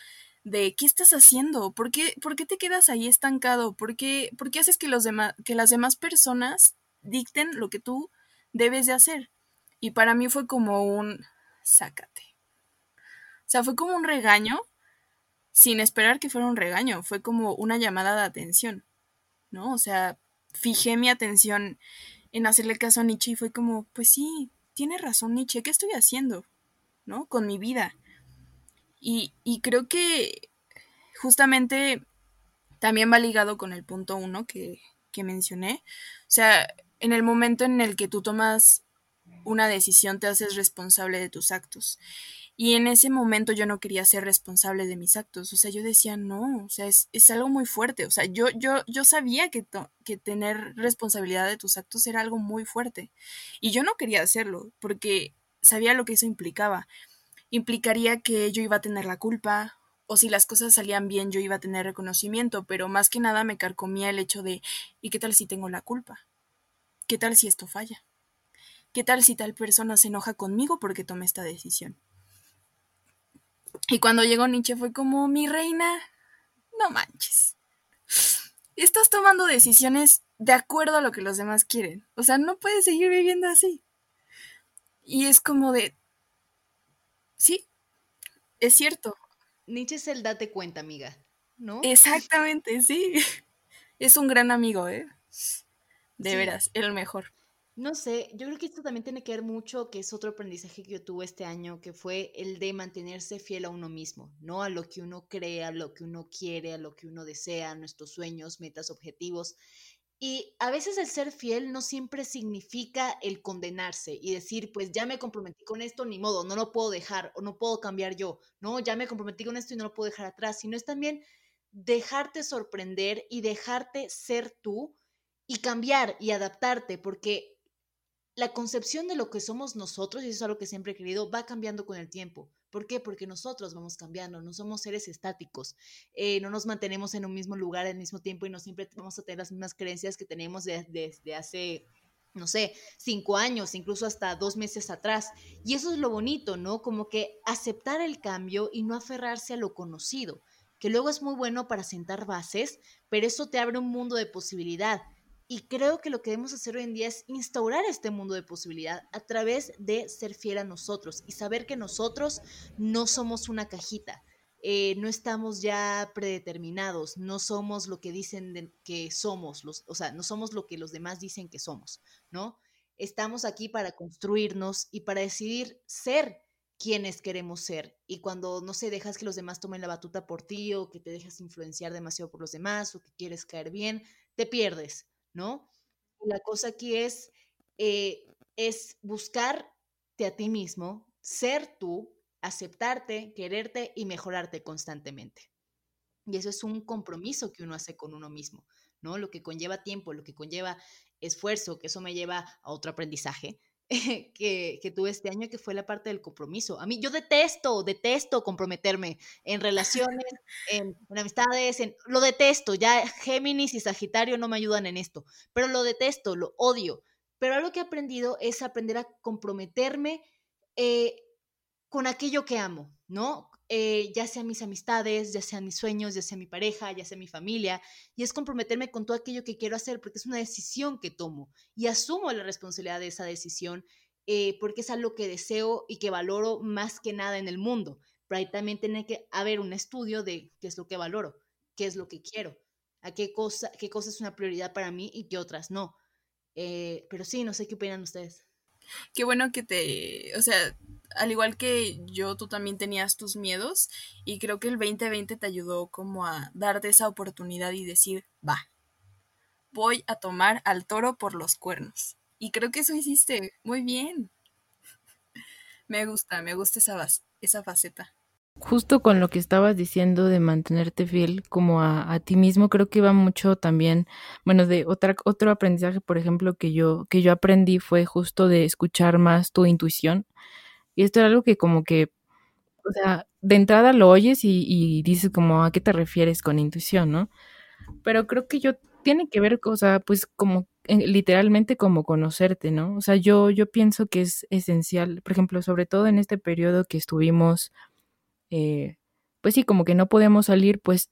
de ¿qué estás haciendo? ¿Por qué, por qué te quedas ahí estancado? ¿Por qué, por qué haces que, los que las demás personas dicten lo que tú debes de hacer? Y para mí fue como un sácate. O sea, fue como un regaño sin esperar que fuera un regaño, fue como una llamada de atención, ¿no? O sea, fijé mi atención en hacerle caso a Nietzsche y fue como, pues sí, tiene razón Nietzsche, ¿qué estoy haciendo? ¿No? Con mi vida. Y, y creo que justamente también va ligado con el punto uno que, que mencioné. O sea, en el momento en el que tú tomas una decisión, te haces responsable de tus actos. Y en ese momento yo no quería ser responsable de mis actos. O sea, yo decía, no, o sea, es, es algo muy fuerte. O sea, yo, yo, yo sabía que, que tener responsabilidad de tus actos era algo muy fuerte. Y yo no quería hacerlo, porque sabía lo que eso implicaba. Implicaría que yo iba a tener la culpa, o si las cosas salían bien, yo iba a tener reconocimiento, pero más que nada me carcomía el hecho de, ¿y qué tal si tengo la culpa? ¿Qué tal si esto falla? ¿Qué tal si tal persona se enoja conmigo porque tomé esta decisión? Y cuando llegó Nietzsche fue como, mi reina, no manches. Estás tomando decisiones de acuerdo a lo que los demás quieren. O sea, no puedes seguir viviendo así. Y es como de, sí, es cierto. Nietzsche es el date cuenta, amiga, ¿no? Exactamente, sí. Es un gran amigo, ¿eh? De veras, el mejor. No sé, yo creo que esto también tiene que ver mucho, que es otro aprendizaje que yo tuve este año, que fue el de mantenerse fiel a uno mismo, ¿no? A lo que uno cree, a lo que uno quiere, a lo que uno desea, nuestros sueños, metas, objetivos. Y a veces el ser fiel no siempre significa el condenarse y decir, pues ya me comprometí con esto, ni modo, no lo puedo dejar o no puedo cambiar yo, ¿no? Ya me comprometí con esto y no lo puedo dejar atrás, sino es también dejarte sorprender y dejarte ser tú y cambiar y adaptarte, porque la concepción de lo que somos nosotros, y eso es algo que siempre he querido, va cambiando con el tiempo. ¿Por qué? Porque nosotros vamos cambiando, no somos seres estáticos, eh, no nos mantenemos en un mismo lugar al mismo tiempo y no siempre vamos a tener las mismas creencias que tenemos desde hace no sé, cinco años, incluso hasta dos meses atrás. Y eso es lo bonito, ¿no? Como que aceptar el cambio y no aferrarse a lo conocido, que luego es muy bueno para sentar bases, pero eso te abre un mundo de posibilidad. Y creo que lo que debemos hacer hoy en día es instaurar este mundo de posibilidad a través de ser fiel a nosotros y saber que nosotros no somos una cajita, eh, no estamos ya predeterminados, no somos lo que dicen que somos, los, o sea, no somos lo que los demás dicen que somos, ¿no? Estamos aquí para construirnos y para decidir ser quienes queremos ser. Y cuando, no sé, dejas que los demás tomen la batuta por ti o que te dejas influenciar demasiado por los demás o que quieres caer bien, te pierdes. ¿No? La cosa aquí es, eh, es buscarte a ti mismo, ser tú, aceptarte, quererte y mejorarte constantemente. Y eso es un compromiso que uno hace con uno mismo, ¿no? Lo que conlleva tiempo, lo que conlleva esfuerzo, que eso me lleva a otro aprendizaje, que, que, tuve este año, que fue la parte del compromiso. A mí, yo detesto, detesto comprometerme en relaciones, en, amistades, en, lo detesto. Ya Géminis y Sagitario no me ayudan en esto, pero lo detesto, lo odio. Pero algo que he aprendido es aprender a comprometerme eh, con aquello que amo, ¿no? Eh, ya sean mis amistades, ya sean mis sueños, ya sea mi pareja, ya sea mi familia, y es comprometerme con todo aquello que quiero hacer, porque es una decisión que tomo y asumo la responsabilidad de esa decisión, eh, porque es algo que deseo y que valoro más que nada en el mundo. Pero ahí también tiene que haber un estudio de qué es lo que valoro, qué es lo que quiero, a qué cosa, qué cosa es una prioridad para mí y qué otras no. Eh, pero sí, no sé qué opinan ustedes. Qué bueno que te, o sea, al igual que yo, tú también tenías tus miedos y creo que el 2020 te ayudó como a darte esa oportunidad y decir, va, voy a tomar al toro por los cuernos. Y creo que eso hiciste muy bien. Me gusta, me gusta esa, esa faceta. Justo con lo que estabas diciendo de mantenerte fiel como a, a, ti mismo, creo que iba mucho también, bueno, de otra, otro aprendizaje, por ejemplo, que yo, que yo aprendí fue justo de escuchar más tu intuición y esto es algo que como que, o sea, de entrada lo oyes y, dices como a qué te refieres con intuición, ¿no? Pero creo que yo tiene que ver, o sea, pues como literalmente como conocerte, ¿no? O sea, yo, yo pienso que es esencial, por ejemplo, sobre todo en este periodo que estuvimos, eh, pues sí, como que no podemos salir, pues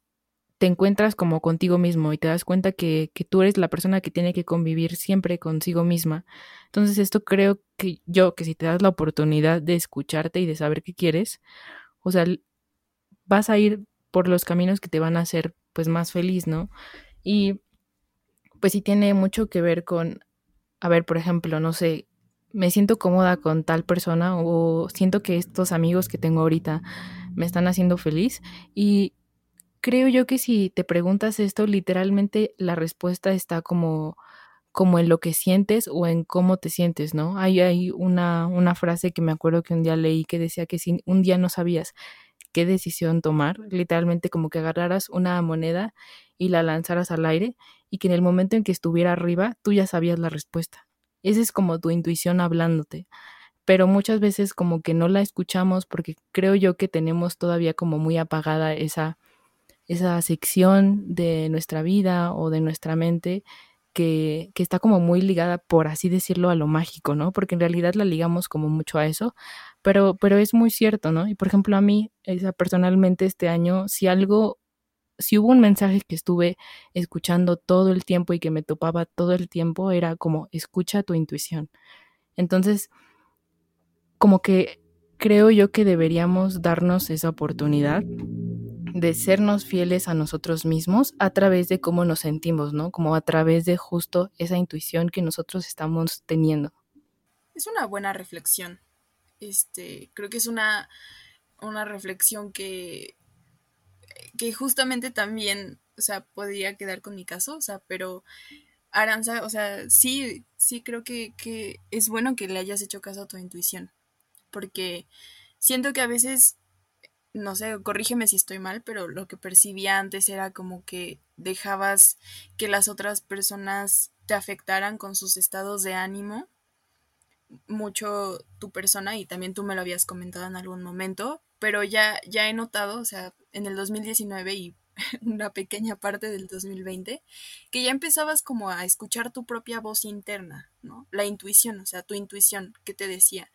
te encuentras como contigo mismo y te das cuenta que, que, tú eres la persona que tiene que convivir siempre consigo misma. Entonces esto creo que yo, que si te das la oportunidad de escucharte y de saber qué quieres, o sea, vas a ir por los caminos que te van a hacer pues más feliz, ¿no? Y pues sí tiene mucho que ver con, a ver, por ejemplo, no sé, me siento cómoda con tal persona o siento que estos amigos que tengo ahorita me están haciendo feliz y creo yo que si te preguntas esto, literalmente la respuesta está como, como en lo que sientes o en cómo te sientes, ¿no? Hay, hay una, una frase que me acuerdo que un día leí que decía que si un día no sabías qué decisión tomar, literalmente como que agarraras una moneda y la lanzaras al aire y que en el momento en que estuviera arriba tú ya sabías la respuesta. Esa es como tu intuición hablándote pero muchas veces como que no la escuchamos porque creo yo que tenemos todavía como muy apagada esa esa sección de nuestra vida o de nuestra mente que, que, está como muy ligada, por así decirlo, a lo mágico, ¿no? Porque en realidad la ligamos como mucho a eso, pero, pero es muy cierto, ¿no? Y por ejemplo, a mí, esa, personalmente este año, si algo, si hubo un mensaje que estuve escuchando todo el tiempo y que me topaba todo el tiempo, era como, escucha tu intuición. Entonces, como que creo yo que deberíamos darnos esa oportunidad de sernos fieles a nosotros mismos a través de cómo nos sentimos, ¿no? Como a través de justo esa intuición que nosotros estamos teniendo. Es una buena reflexión. Este, creo que es una, una reflexión que, que justamente también, o sea, podría quedar con mi caso, o sea, pero Aranza, o sea, sí, sí creo que, que es bueno que le hayas hecho caso a tu intuición, porque siento que a veces no sé, corrígeme si estoy mal, pero lo que percibía antes era como que dejabas que las otras personas te afectaran con sus estados de ánimo mucho tu persona y también tú me lo habías comentado en algún momento, pero ya, ya he notado, o sea, en el 2019 y una pequeña parte del 2020, que ya empezabas como a escuchar tu propia voz interna, ¿no? La intuición, o sea, tu intuición que te decía.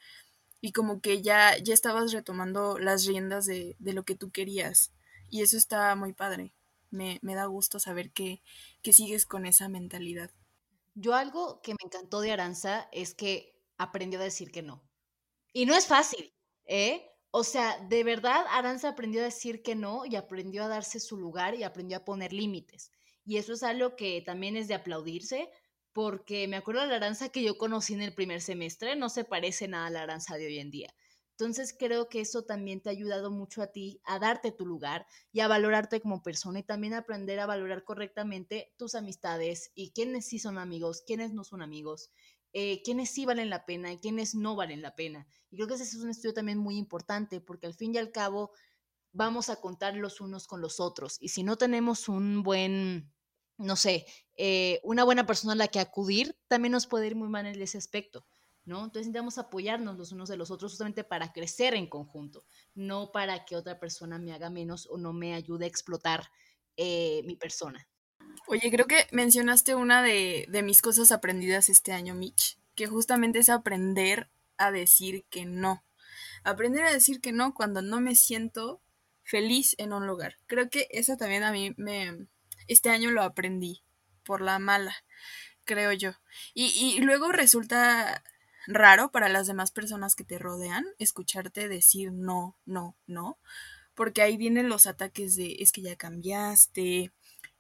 Y como que ya, ya estabas retomando las riendas de, de lo que tú querías. Y eso está muy padre. Me, me da gusto saber que, que sigues con esa mentalidad. Yo algo que me encantó de Aranza es que aprendió a decir que no. Y no es fácil, ¿eh? O sea, de verdad, Aranza aprendió a decir que no y aprendió a darse su lugar y aprendió a poner límites. Y eso es algo que también es de aplaudirse, porque me acuerdo de la Aranza que yo conocí en el primer semestre, no se parece nada a la Aranza de hoy en día. Entonces creo que eso también te ha ayudado mucho a ti a darte tu lugar y a valorarte como persona y también aprender a valorar correctamente tus amistades y quiénes sí son amigos, quiénes no son amigos eh, quiénes sí valen la pena y quiénes no valen la pena. Y creo que ese es un estudio también muy importante porque al fin y al cabo vamos a contar los unos con los otros. Y si no tenemos un buen, no sé, eh, una buena persona a la que acudir, también nos puede ir muy mal en ese aspecto. ¿no? Entonces necesitamos apoyarnos los unos de los otros justamente para crecer en conjunto, no para que otra persona me haga menos o no me ayude a explotar eh, mi persona. Oye, creo que mencionaste una de, mis cosas aprendidas este año, Mitch, que justamente es aprender a decir que no. Aprender a decir que no cuando no me siento feliz en un lugar. Creo que eso también a mí me... Este año lo aprendí por la mala, creo yo. Y, luego resulta raro para las demás personas que te rodean escucharte decir no, no, no, porque ahí vienen los ataques de es que ya cambiaste,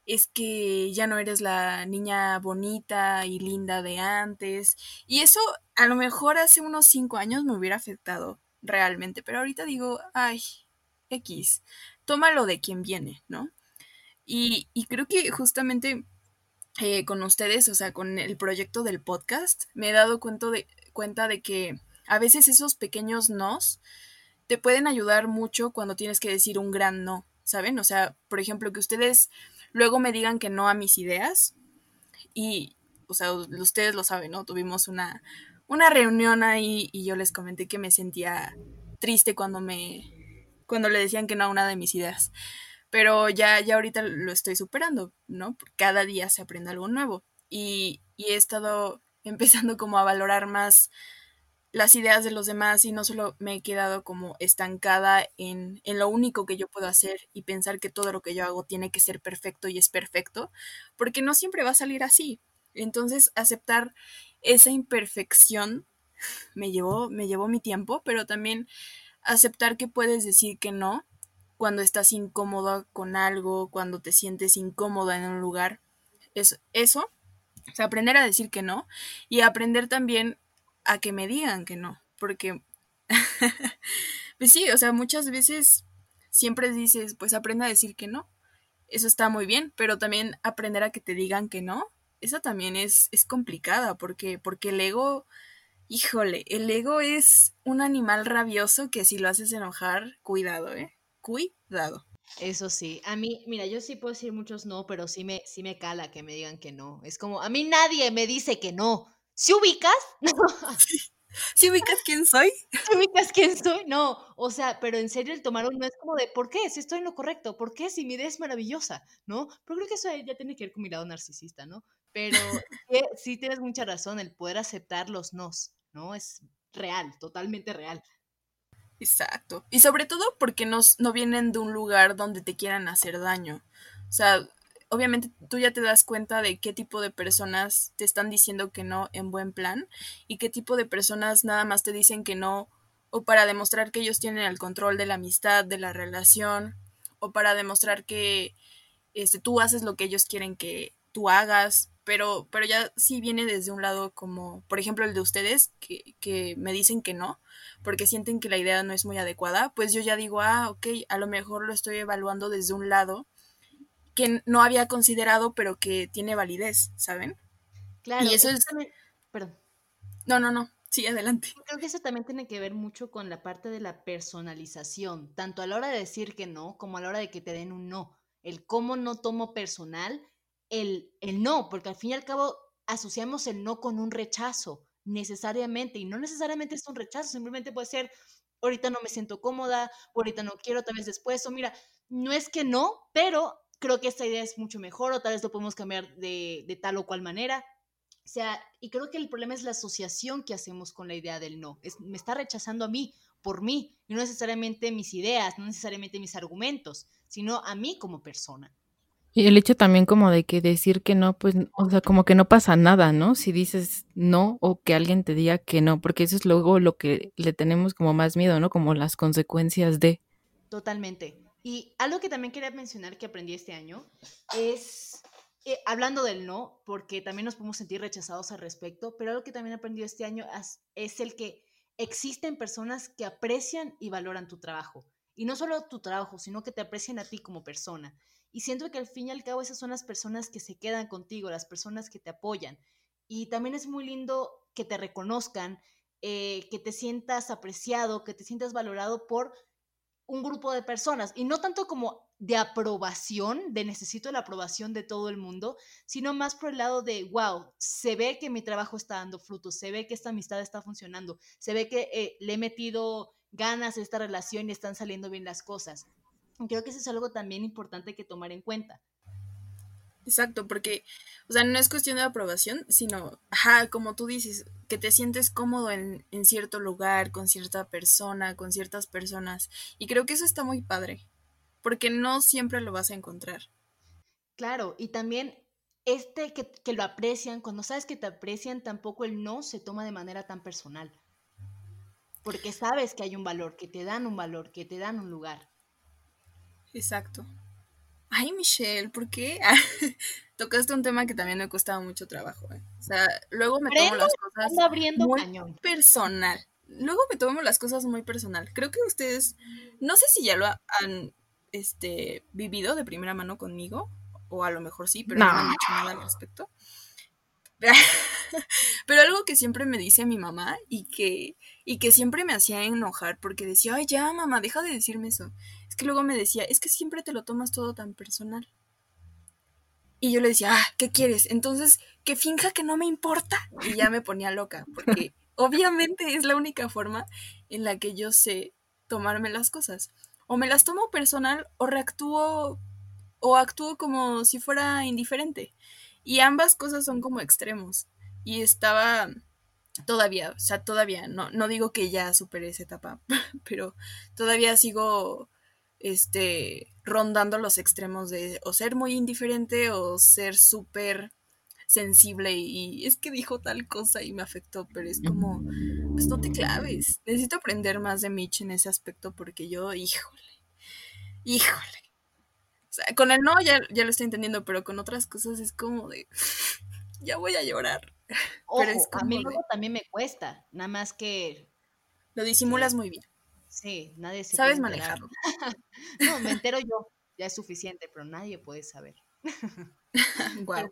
es que ya no eres la niña bonita y linda de antes. Y eso a lo mejor hace unos cinco años me hubiera afectado realmente, pero ahorita digo, ay, X, tómalo de quien viene, ¿no? Y, creo que justamente eh, con ustedes, o sea, con el proyecto del podcast, me he dado cuenta de, cuenta de que a veces esos pequeños nos te pueden ayudar mucho cuando tienes que decir un gran no, ¿saben? O sea, por ejemplo, que ustedes luego me digan que no a mis ideas. Y, o sea, ustedes lo saben, ¿no? Tuvimos una, una reunión ahí y yo les comenté que me sentía triste cuando me cuando le decían que no a una de mis ideas. Pero ya, ya ahorita lo estoy superando, ¿no? Cada día se aprende algo nuevo. Y, y he estado empezando como a valorar más las ideas de los demás y no solo me he quedado como estancada en, en, lo único que yo puedo hacer y pensar que todo lo que yo hago tiene que ser perfecto y es perfecto, porque no siempre va a salir así. Entonces, aceptar esa imperfección me llevó, me llevó mi tiempo, pero también aceptar que puedes decir que no cuando estás incómoda con algo, cuando te sientes incómoda en un lugar. Es, eso, o aprender a decir que no y aprender también a que me digan que no, porque, pues sí, o sea, muchas veces siempre dices, pues aprende a decir que no, eso está muy bien, pero también aprender a que te digan que no, esa también es, es complicada, porque, porque el ego, híjole, el ego es un animal rabioso que si lo haces enojar, cuidado, ¿eh? Cuidado. Eso sí, a mí, mira, yo sí puedo decir muchos no, pero sí me, sí me cala que me digan que no. Es como, a mí nadie me dice que no. ¿Si ubicas? ¿Si ubicas quién soy? ¿Si ubicas quién soy? No, o sea, pero en serio el tomar un no es como de, ¿por qué? Si estoy en lo correcto, ¿por qué? Si mi idea es maravillosa, ¿no? Pero creo que eso ya tiene que ver con mi lado narcisista, ¿no? Pero sí tienes mucha razón, el poder aceptar los nos, ¿no? Es real, totalmente real. Exacto. Y sobre todo porque no vienen de un lugar donde te quieran hacer daño. O sea, obviamente tú ya te das cuenta de qué tipo de personas te están diciendo que no en buen plan y qué tipo de personas nada más te dicen que no o para demostrar que ellos tienen el control de la amistad, de la relación o para demostrar que este, tú haces lo que ellos quieren que tú hagas, pero, pero ya sí viene desde un lado como, por ejemplo, el de ustedes, que, que me dicen que no, porque sienten que la idea no es muy adecuada, pues yo ya digo, ah, ok, a lo mejor lo estoy evaluando desde un lado que no había considerado, pero que tiene validez, ¿saben? Claro. Y eso es... Perdón. No, no, no. Sí, adelante. Creo que eso también tiene que ver mucho con la parte de la personalización, tanto a la hora de decir que no como a la hora de que te den un no. El cómo no tomo personal, el, el no, porque al fin y al cabo asociamos el no con un rechazo necesariamente, y no necesariamente es un rechazo, simplemente puede ser, ahorita no me siento cómoda, ahorita no quiero, tal vez después, o mira, no es que no, pero creo que esta idea es mucho mejor, o tal vez lo podemos cambiar de, de tal o cual manera. O sea, y creo que el problema es la asociación que hacemos con la idea del no. Es, me está rechazando a mí, por mí, y no necesariamente mis ideas, no necesariamente mis argumentos, sino a mí como persona. Y el hecho también como de que decir que no, pues, o sea, como que no pasa nada, ¿no? Si dices no o que alguien te diga que no, porque eso es luego lo que le tenemos como más miedo, ¿no? Como las consecuencias de. Totalmente. Y algo que también quería mencionar que aprendí este año es eh, hablando del no, porque también nos podemos sentir rechazados al respecto, pero algo que también aprendí este año es, es el que existen personas que aprecian y valoran tu trabajo. Y no solo tu trabajo, sino que te aprecian a ti como persona. Y siento que al fin y al cabo esas son las personas que se quedan contigo, las personas que te apoyan. Y también es muy lindo que te reconozcan, eh, que te sientas apreciado, que te sientas valorado por un grupo de personas. Y no tanto como de aprobación, de necesito la aprobación de todo el mundo, sino más por el lado de, wow, se ve que mi trabajo está dando frutos, se ve que esta amistad está funcionando, se ve que eh, le he metido ganas a esta relación y están saliendo bien las cosas. Creo que eso es algo también importante que tomar en cuenta. Exacto, porque, o sea, no es cuestión de aprobación, sino, ajá, como tú dices, que te sientes cómodo en, en cierto lugar, con cierta persona, con ciertas personas. Y creo que eso está muy padre porque no siempre lo vas a encontrar. Claro, y también este que, que, lo aprecian, cuando sabes que te aprecian, tampoco el no se toma de manera tan personal. Porque sabes que hay un valor, que te dan un valor, que te dan un lugar. Exacto. Ay, Michelle, ¿por qué? Tocaste un tema que también me costaba mucho trabajo. ¿eh? O sea, luego me tomo las cosas abriendo muy cañón. personal. Luego me tomo las cosas muy personal. Creo que ustedes, no sé si ya lo han este, vivido de primera mano conmigo, o a lo mejor sí, pero no, no me han dicho nada al respecto. pero algo que siempre me dice mi mamá y que, y que siempre me hacía enojar porque decía, ay, ya, mamá, deja de decirme eso. Es que luego me decía, es que siempre te lo tomas todo tan personal. Y yo le decía, ah, ¿qué quieres? Entonces, que finja que no me importa. Y ya me ponía loca, porque obviamente es la única forma en la que yo sé tomarme las cosas o me las tomo personal o reactúo o actúo como si fuera indiferente. Y ambas cosas son como extremos. Y estaba todavía, o sea, todavía, no, no digo que ya superé esa etapa, pero todavía sigo este rondando los extremos de o ser muy indiferente o ser súper sensible y es que dijo tal cosa y me afectó, pero es como, pues no te claves. Necesito aprender más de Mitch en ese aspecto porque yo, híjole, híjole. O sea, con el no ya, ya lo estoy entendiendo, pero con otras cosas es como de, ya voy a llorar. Ojo, a mí luego también me cuesta, nada más que... Lo disimulas muy bien. Sí, nadie se Sabes manejarlo. no, me entero yo, ya es suficiente, pero nadie puede saber. wow.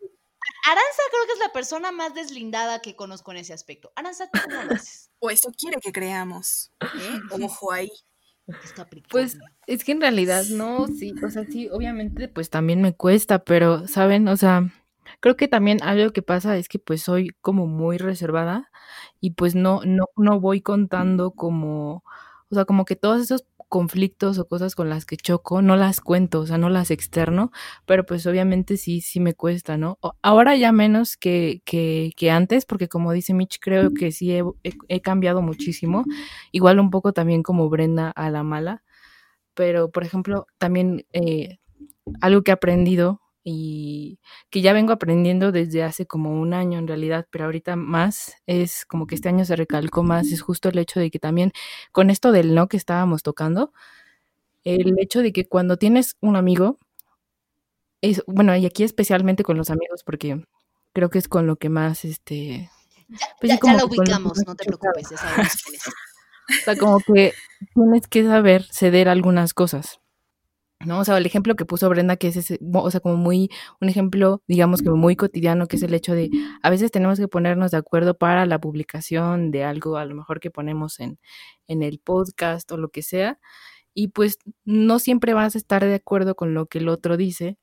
Aranza creo que es la persona más deslindada que conozco en ese aspecto. Aranza, ¿tú cómo lo haces? O eso quiere que creamos. ¿eh? Ojo ahí. Pues es que en realidad no, sí, o sea, sí, obviamente pues también me cuesta, pero, ¿saben? O sea, creo que también algo que pasa es que pues soy como muy reservada y pues no, no, no voy contando como, o sea, como que todos esos conflictos o cosas con las que choco, no las cuento, o sea, no las externo, pero pues obviamente sí, sí me cuesta, ¿no? Ahora ya menos que, que, que antes, porque como dice Mitch, creo que sí he, cambiado muchísimo, igual un poco también como Brenda a la mala, pero por ejemplo, también eh, algo que he aprendido y que ya vengo aprendiendo desde hace como un año en realidad, pero ahorita más es como que este año se recalcó más, es justo el hecho de que también con esto del no que estábamos tocando, el hecho de que cuando tienes un amigo, es, bueno, y aquí especialmente con los amigos, porque creo que es con lo que más, este... Ya, pues, ya, ya lo ubicamos, lo no te preocupes, ya sabemos quién es. O sea, como que tienes que saber ceder algunas cosas. ¿No? O sea, el ejemplo que puso Brenda, que es ese, o sea, como muy, un ejemplo, digamos que muy cotidiano, que es el hecho de, a veces tenemos que ponernos de acuerdo para la publicación de algo, a lo mejor que ponemos en, en el podcast o lo que sea, y pues no siempre vas a estar de acuerdo con lo que el otro dice,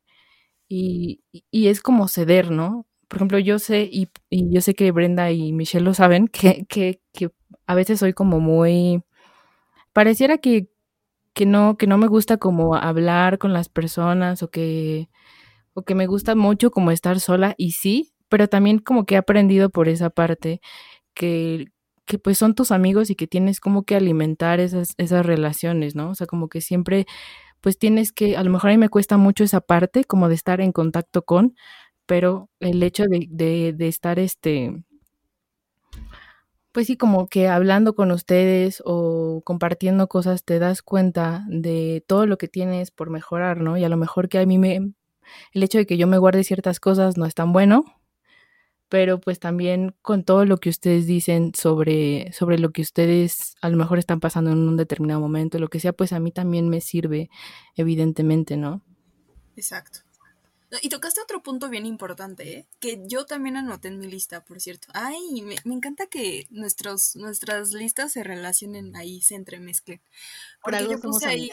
y, y es como ceder, ¿no? Por ejemplo, yo sé, y, y yo sé que Brenda y Michelle lo saben, que, que, que a veces soy como muy, pareciera que que no, que no me gusta como hablar con las personas o que, o que me gusta mucho como estar sola y sí, pero también como que he aprendido por esa parte que, que pues son tus amigos y que tienes como que alimentar esas, esas relaciones, ¿no? O sea, como que siempre pues tienes que, a lo mejor a mí me cuesta mucho esa parte como de estar en contacto con, pero el hecho de, de, de estar este pues sí, como que hablando con ustedes o compartiendo cosas te das cuenta de todo lo que tienes por mejorar, ¿no? Y a lo mejor que a mí me, el hecho de que yo me guarde ciertas cosas no es tan bueno, pero pues también con todo lo que ustedes dicen sobre, sobre lo que ustedes a lo mejor están pasando en un determinado momento, lo que sea, pues a mí también me sirve, evidentemente, ¿no? Exacto. Y tocaste otro punto bien importante, ¿eh? que yo también anoté en mi lista, por cierto. Ay, me, encanta que nuestros, nuestras listas se relacionen ahí, se entremezclen. Por algo yo puse ahí,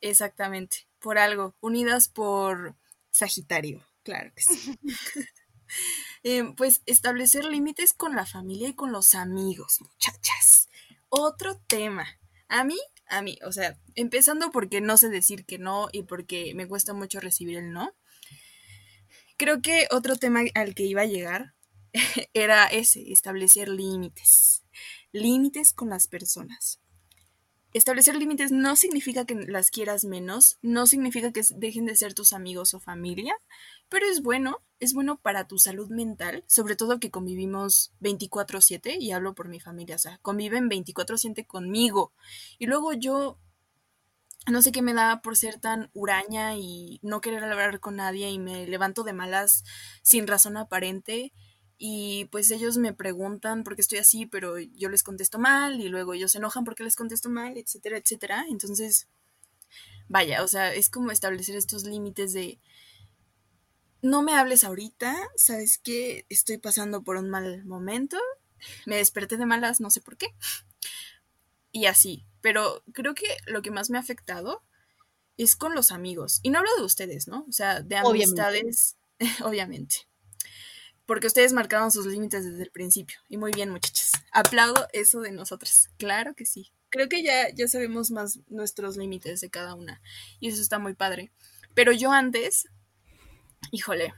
exactamente, por algo, unidas por Sagitario, claro que sí. Em, pues establecer límites con la familia y con los amigos, muchachas. Otro tema. A mí, a mí, o sea, empezando porque no sé decir que no y porque me cuesta mucho recibir el no Creo que otro tema al que iba a llegar era ese, establecer límites. Límites con las personas. Establecer límites no significa que las quieras menos, no significa que dejen de ser tus amigos o familia, pero es bueno, es bueno para tu salud mental, sobre todo que convivimos 24/7 y hablo por mi familia, o sea, conviven 24/7 conmigo. Y luego yo no sé qué me da por ser tan huraña y no querer hablar con nadie y me levanto de malas sin razón aparente y pues ellos me preguntan por qué estoy así, pero yo les contesto mal y luego ellos se enojan porque les contesto mal, etcétera, etcétera. Entonces, vaya, o sea, es como establecer estos límites de no me hables ahorita, sabes que estoy pasando por un mal momento, me desperté de malas, no sé por qué. Y así, pero creo que lo que más me ha afectado es con los amigos. Y no hablo de ustedes, ¿no? O sea, de amistades, obviamente. Porque ustedes marcaron sus límites desde el principio. Y muy bien, muchachas. Aplaudo eso de nosotras. Claro que sí. Creo que ya, ya sabemos más nuestros límites de cada una. Y eso está muy padre. Pero yo antes, híjole,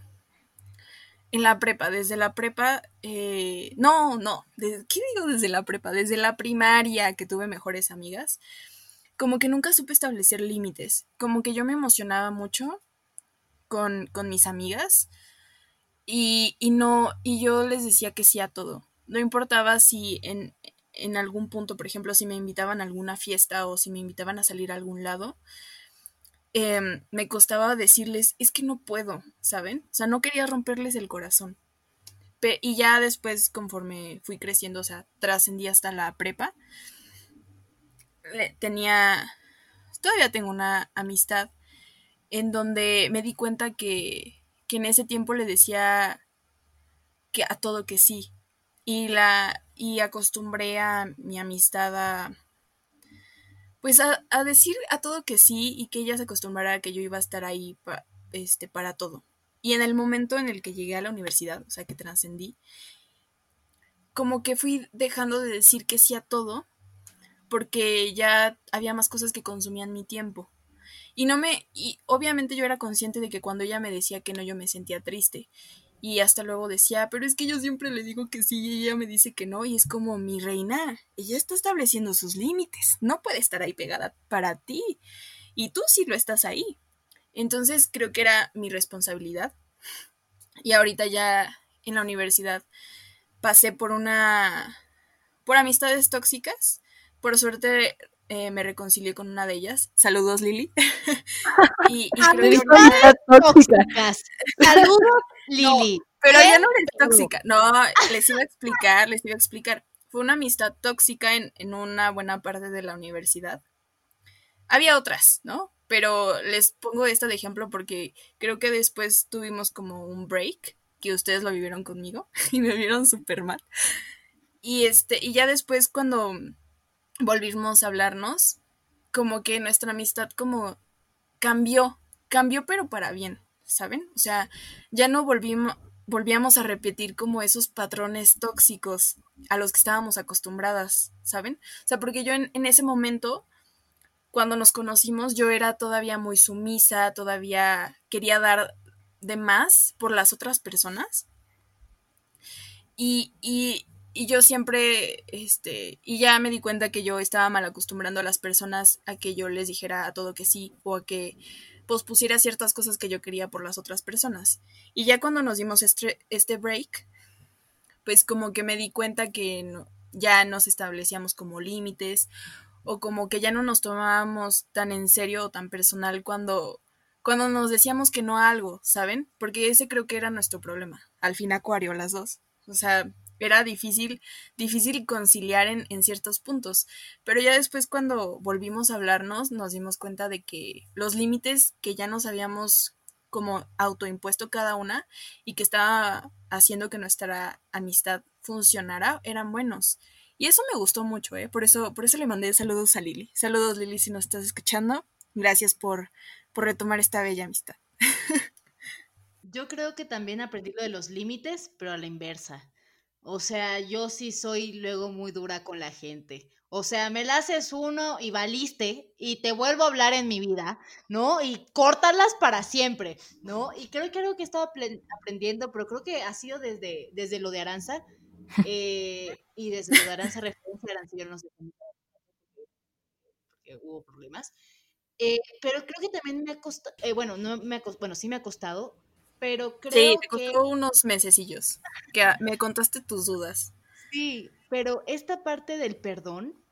en la prepa, desde la prepa, eh, no, no, ¿qué digo desde la prepa? Desde la primaria que tuve mejores amigas, como que nunca supe establecer límites, como que yo me emocionaba mucho con, con mis amigas y, y, no, y yo les decía que sí a todo, no importaba si en, en algún punto, por ejemplo, si me invitaban a alguna fiesta o si me invitaban a salir a algún lado, Em, me costaba decirles, es que no puedo, ¿saben? O sea, no quería romperles el corazón. y ya después, conforme fui creciendo, o sea, trascendí hasta la prepa, tenía, todavía tengo una amistad en donde me di cuenta que, que en ese tiempo le decía que a todo que sí. Y la y acostumbré a mi amistad a pues a, decir a todo que sí y que ella se acostumbrara a que yo iba a estar ahí este, para todo. Y en el momento en el que llegué a la universidad, o sea, que trascendí, como que fui dejando de decir que sí a todo, porque ya había más cosas que consumían mi tiempo. Y no me, y obviamente yo era consciente de que cuando ella me decía que no, yo me sentía triste. Y hasta luego decía, pero es que yo siempre le digo que sí y ella me dice que no y es como mi reina, ella está estableciendo sus límites, no puede estar ahí pegada para ti y tú sí lo estás ahí. Entonces creo que era mi responsabilidad y ahorita ya en la universidad pasé por una, por amistades tóxicas, por suerte eh, me reconcilié con una de ellas. Saludos, Lili. y, creo tóxicas. Saludos, Lili. pero ya no es tóxica. No, les iba a explicar, les iba a explicar. Fue una amistad tóxica en, en una buena parte de la universidad. Había otras, ¿no? pero les pongo esto de ejemplo porque creo que después tuvimos como un break, que ustedes lo vivieron conmigo y me vieron súper mal. Y este, y ya después cuando volvimos a hablarnos, como que nuestra amistad como cambió, cambió pero para bien, ¿saben? O sea, ya no volvimos, volvíamos a repetir como esos patrones tóxicos a los que estábamos acostumbradas, ¿saben? O sea, porque yo en, en ese momento cuando nos conocimos yo era todavía muy sumisa, todavía quería dar de más por las otras personas. Y, y, y, yo siempre, este, y ya me di cuenta que yo estaba mal acostumbrando a las personas a que yo les dijera a todo que sí o a que pospusiera ciertas cosas que yo quería por las otras personas. Y ya cuando nos dimos este, este break, pues como que me di cuenta que ya nos establecíamos como límites o como que ya no nos tomábamos tan en serio o tan personal cuando, cuando nos decíamos que no a algo, ¿saben? Porque ese creo que era nuestro problema. Al fin acuario, las dos. O sea, era difícil, difícil conciliar en, en, ciertos puntos. Pero ya después cuando volvimos a hablarnos, nos dimos cuenta de que los límites que ya nos habíamos como autoimpuesto cada una y que estaba haciendo que nuestra amistad funcionara eran buenos. Y eso me gustó mucho, ¿eh? Por eso, por eso le mandé saludos a Lili. Saludos, Lili, si nos estás escuchando. Gracias por, por retomar esta bella amistad. Yo creo que también aprendí lo de los límites, pero a la inversa. O sea, yo sí soy luego muy dura con la gente. O sea, me la haces uno y valiste y te vuelvo a hablar en mi vida, ¿no? Y córtalas para siempre, ¿no? Y creo que algo que he estado aprendiendo, pero creo que ha sido desde, desde lo de Aranza, eh, y desde esa referencia, Aranza no sé porque hubo problemas. Eh, pero creo que también me ha costado, eh, bueno, no me ha bueno, sí me ha costado, pero creo sí, te costó unos mesecillos, que me contaste tus dudas. Sí, pero esta parte del perdón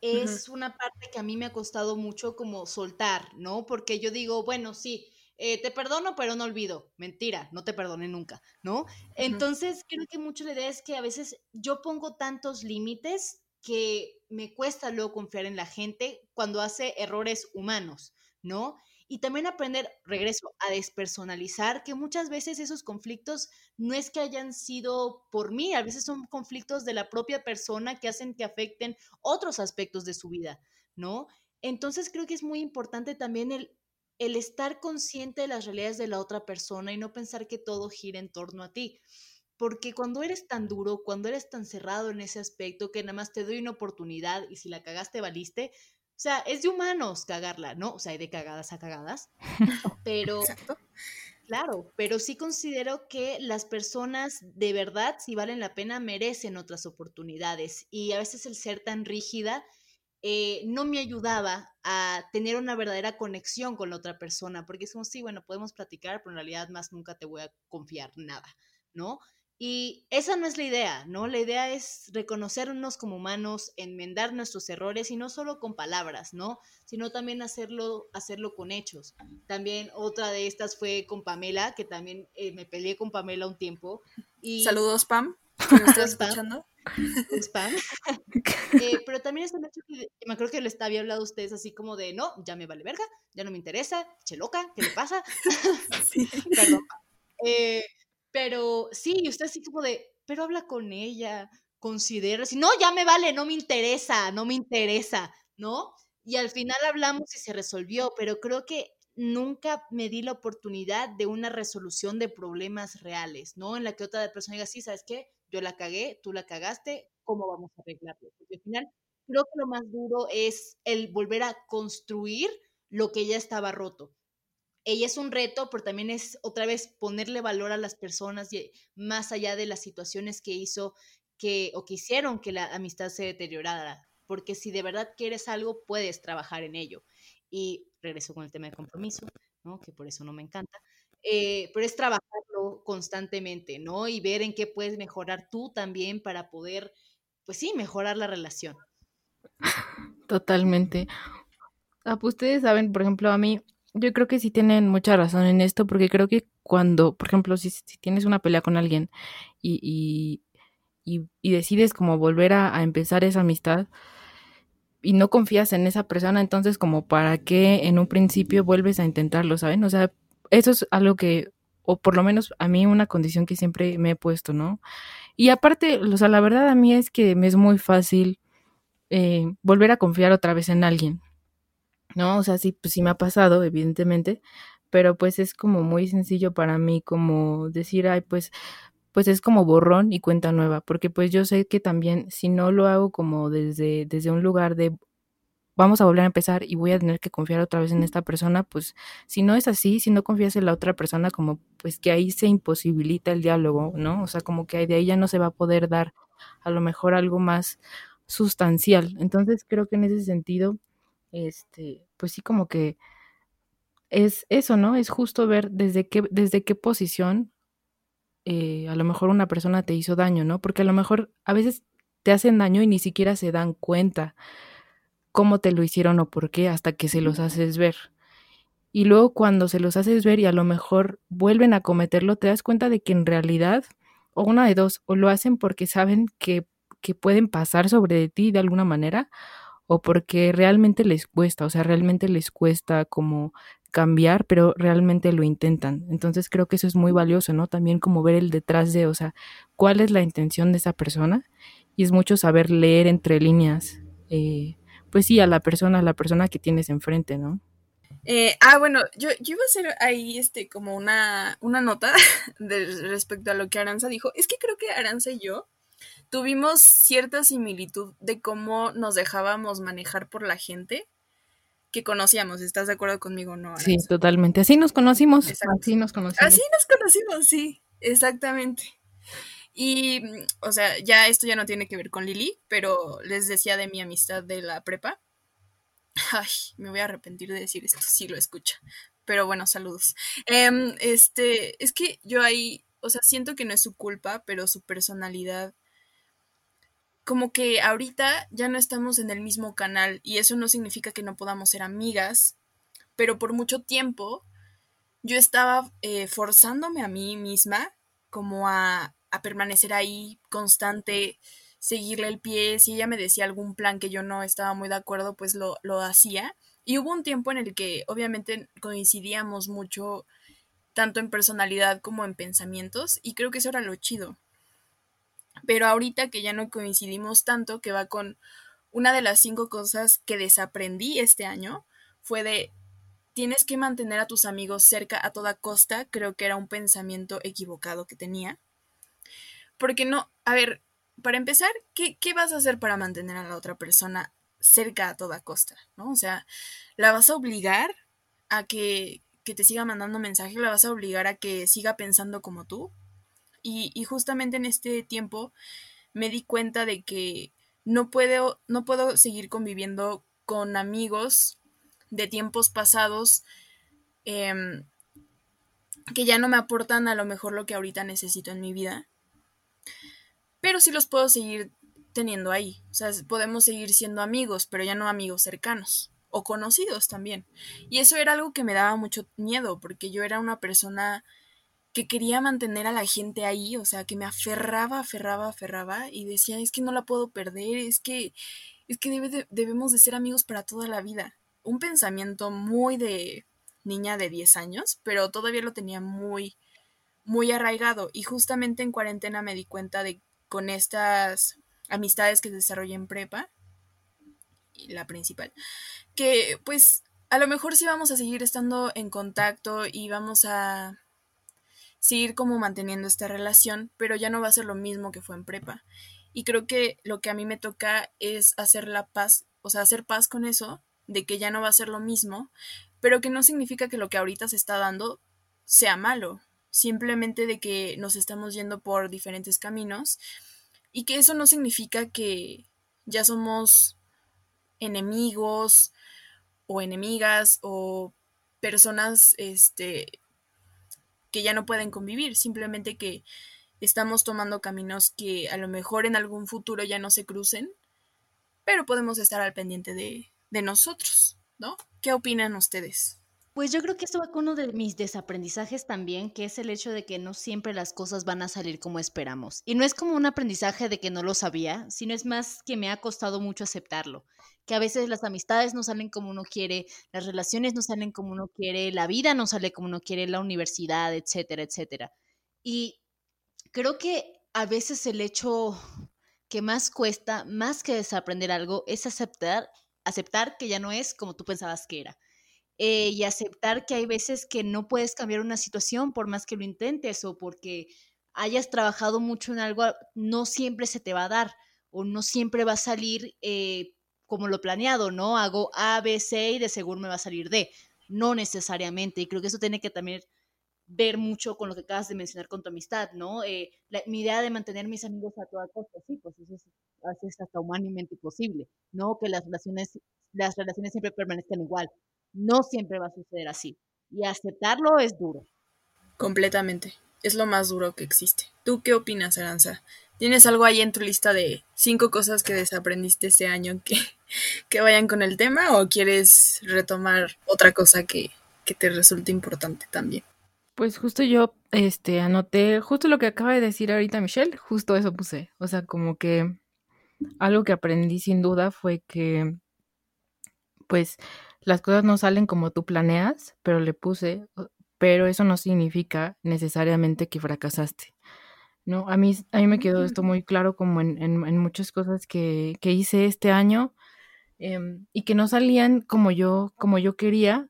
es una parte que a mí me ha costado mucho como soltar, ¿no? Porque yo digo, bueno, sí, eh, te perdono, pero no olvido. Mentira, no te perdone nunca, ¿no? Entonces, creo que mucho la idea es que a veces yo pongo tantos límites que me cuesta luego confiar en la gente cuando hace errores humanos, ¿no? Y también aprender, regreso, a despersonalizar, que muchas veces esos conflictos no es que hayan sido por mí, a veces son conflictos de la propia persona que hacen que afecten otros aspectos de su vida, ¿no? Entonces creo que es muy importante también el el estar consciente de las realidades de la otra persona y no pensar que todo gira en torno a ti. Porque cuando eres tan duro, cuando eres tan cerrado en ese aspecto, que nada más te doy una oportunidad y si la cagaste, valiste, o sea, es de humanos cagarla, ¿no? O sea, hay de cagadas a cagadas. Pero, claro, pero sí considero que las personas de verdad, si valen la pena, merecen otras oportunidades. Y a veces el ser tan rígida eh, no me ayudaba a tener una verdadera conexión con la otra persona, porque es como, sí, bueno, podemos platicar, pero en realidad más nunca te voy a confiar nada, ¿no? Y esa no es la idea, ¿no? La idea es reconocernos como humanos, enmendar nuestros errores y no solo con palabras, ¿no? Sino también hacerlo, hacerlo con hechos. También otra de estas fue con Pamela, que también eh, me peleé con Pamela un tiempo. Y... Saludos, Pam. ¿Me estás escuchando? spam. Eh, pero también es un hecho que me acuerdo que les había hablado a ustedes así como de, no, ya me vale verga, ya no me interesa, che loca, ¿qué le pasa? Perdón. Eh, pero sí, usted así como de, pero habla con ella, considera, si no, ya me vale, no me interesa, no me interesa, ¿no? Y al final hablamos y se resolvió, pero creo que nunca me di la oportunidad de una resolución de problemas reales, ¿no? En la que otra persona diga, sí, ¿sabes qué? yo la cagué, tú la cagaste, ¿cómo vamos a arreglarlo? Porque al final creo que lo más duro es el volver a construir lo que ya estaba roto. Ella es un reto, pero también es otra vez ponerle valor a las personas y más allá de las situaciones que hizo que o que hicieron que la amistad se deteriorara, porque si de verdad quieres algo puedes trabajar en ello. Y regreso con el tema de compromiso, ¿no? que por eso no me encanta, eh, pero es trabajarlo constantemente, ¿no? Y ver en qué puedes mejorar tú también para poder, pues sí, mejorar la relación. Totalmente. Ah, pues ustedes saben, por ejemplo, a mí, yo creo que sí tienen mucha razón en esto, porque creo que cuando, por ejemplo, si, tienes una pelea con alguien y, y, y, decides como volver a, a empezar esa amistad, y no confías en esa persona, entonces como para qué en un principio vuelves a intentarlo, ¿saben? O sea, eso es algo que, o por lo menos a mí una condición que siempre me he puesto, ¿no? Y aparte, o sea, la verdad a mí es que me es muy fácil eh, volver a confiar otra vez en alguien, ¿no? O sea, sí, pues sí me ha pasado, evidentemente, pero pues es como muy sencillo para mí como decir, ay, pues pues es como borrón y cuenta nueva, porque pues yo sé que también si no lo hago como desde, desde un lugar de vamos a volver a empezar y voy a tener que confiar otra vez en esta persona, pues si no es así, si no confías en la otra persona, como pues que ahí se imposibilita el diálogo, ¿no? O sea, como que de ahí ya no se va a poder dar a lo mejor algo más sustancial. Entonces creo que en ese sentido, este, pues sí como que es eso, ¿no? Es justo ver desde qué, desde qué posición eh, a lo mejor una persona te hizo daño, ¿no? Porque a lo mejor a veces te hacen daño y ni siquiera se dan cuenta cómo te lo hicieron o por qué hasta que se los haces ver. Y luego cuando se los haces ver y a lo mejor vuelven a cometerlo, te das cuenta de que en realidad, o una de dos, o lo hacen porque saben que, que pueden pasar sobre ti de alguna manera, o porque realmente les cuesta, o sea, realmente les cuesta como cambiar, pero realmente lo intentan. Entonces creo que eso es muy valioso, ¿no? También como ver el detrás de, o sea, cuál es la intención de esa persona. Y es mucho saber leer entre líneas, eh, pues sí, a la persona, a la persona que tienes enfrente, ¿no? Eh, ah, bueno, yo, yo, iba a hacer ahí este como una, una nota de, respecto a lo que Aranza dijo. Es que creo que Aranza y yo tuvimos cierta similitud de cómo nos dejábamos manejar por la gente que conocíamos. ¿Estás de acuerdo conmigo, no? Sí, totalmente. Así nos conocimos. Así nos conocimos. Así nos conocimos, sí, exactamente. Y, o sea, ya esto ya no tiene que ver con Lili, pero les decía de mi amistad de la prepa. Ay, me voy a arrepentir de decir esto si lo escucha. Pero bueno, saludos. Em, este, es que yo ahí, o sea, siento que no es su culpa, pero su personalidad como que ahorita ya no estamos en el mismo canal y eso no significa que no podamos ser amigas, pero por mucho tiempo yo estaba eh, forzándome a mí misma como a, a, permanecer ahí constante, seguirle el pie, si ella me decía algún plan que yo no estaba muy de acuerdo, pues lo, lo hacía. Y hubo un tiempo en el que obviamente coincidíamos mucho, tanto en personalidad como en pensamientos, y creo que eso era lo chido pero ahorita que ya no coincidimos tanto, que va con una de las cinco cosas que desaprendí este año, fue de tienes que mantener a tus amigos cerca a toda costa, creo que era un pensamiento equivocado que tenía. Porque no, a ver, para empezar, ¿qué, ¿qué, vas a hacer para mantener a la otra persona cerca a toda costa? ¿No? O sea, ¿la vas a obligar a que, que te siga mandando mensajes? ¿La vas a obligar a que siga pensando como tú? Y, justamente en este tiempo me di cuenta de que no puedo, no puedo seguir conviviendo con amigos de tiempos pasados em, que ya no me aportan a lo mejor lo que ahorita necesito en mi vida. Pero sí los puedo seguir teniendo ahí. O sea, podemos seguir siendo amigos, pero ya no amigos cercanos o conocidos también. Y eso era algo que me daba mucho miedo, porque yo era una persona que quería mantener a la gente ahí, o sea, que me aferraba, aferraba, aferraba y decía, es que no la puedo perder, es que, es que debemos de ser amigos para toda la vida. Un pensamiento muy de niña de 10 años, pero todavía lo tenía muy, muy arraigado y justamente en cuarentena me di cuenta de con estas amistades que desarrollé en prepa, y la principal, que pues a lo mejor sí vamos a seguir estando en contacto y vamos a seguir como manteniendo esta relación, pero ya no va a ser lo mismo que fue en prepa. Y creo que lo que a mí me toca es hacer la paz, o sea, hacer paz con eso, de que ya no va a ser lo mismo, pero que no significa que lo que ahorita se está dando sea malo, simplemente de que nos estamos yendo por diferentes caminos y que eso no significa que ya somos enemigos o enemigas o personas este que ya no pueden convivir, simplemente que estamos tomando caminos que a lo mejor en algún futuro ya no se crucen, pero podemos estar al pendiente de, de nosotros, ¿no? ¿Qué opinan ustedes? Pues yo creo que esto va con uno de mis desaprendizajes también, que es el hecho de que no siempre las cosas van a salir como esperamos. Y no es como un aprendizaje de que no lo sabía, sino es más que me ha costado mucho aceptarlo. Que a veces las amistades no salen como uno quiere, las relaciones no salen como uno quiere, la vida no sale como uno quiere, la universidad, etcétera, etcétera. Y creo que a veces el hecho que más cuesta, más que desaprender algo, es aceptar, aceptar que ya no es como tú pensabas que era eh, y aceptar que hay veces que no puedes cambiar una situación por más que lo intentes o porque hayas trabajado mucho en algo, no siempre se te va a dar o no siempre va a salir eh, como lo planeado, ¿no? Hago A, B, C y de seguro me va a salir D. No necesariamente. Y creo que eso tiene que también ver mucho con lo que acabas de mencionar con tu amistad, ¿no? Eh, mi idea de mantener mis amigos a toda costa, sí, pues eso es, hasta humanamente posible, ¿no? Que las relaciones, las relaciones siempre permanezcan igual. No siempre va a suceder así. Y aceptarlo es duro. Completamente. Es lo más duro que existe. ¿Tú qué opinas, Aranza? ¿Tienes algo ahí en tu lista de cinco cosas que desaprendiste este año que, que vayan con el tema o quieres retomar otra cosa que, que te resulte importante también? Pues justo yo este anoté justo lo que acaba de decir ahorita Michelle, justo eso puse. O sea, como que algo que aprendí sin duda fue que pues las cosas no salen como tú planeas, pero le puse, pero eso no significa necesariamente que fracasaste. ¿no? A mí, a mí me quedó esto muy claro como en, en, muchas cosas que, que, hice este año em, y que no salían como yo, como yo quería,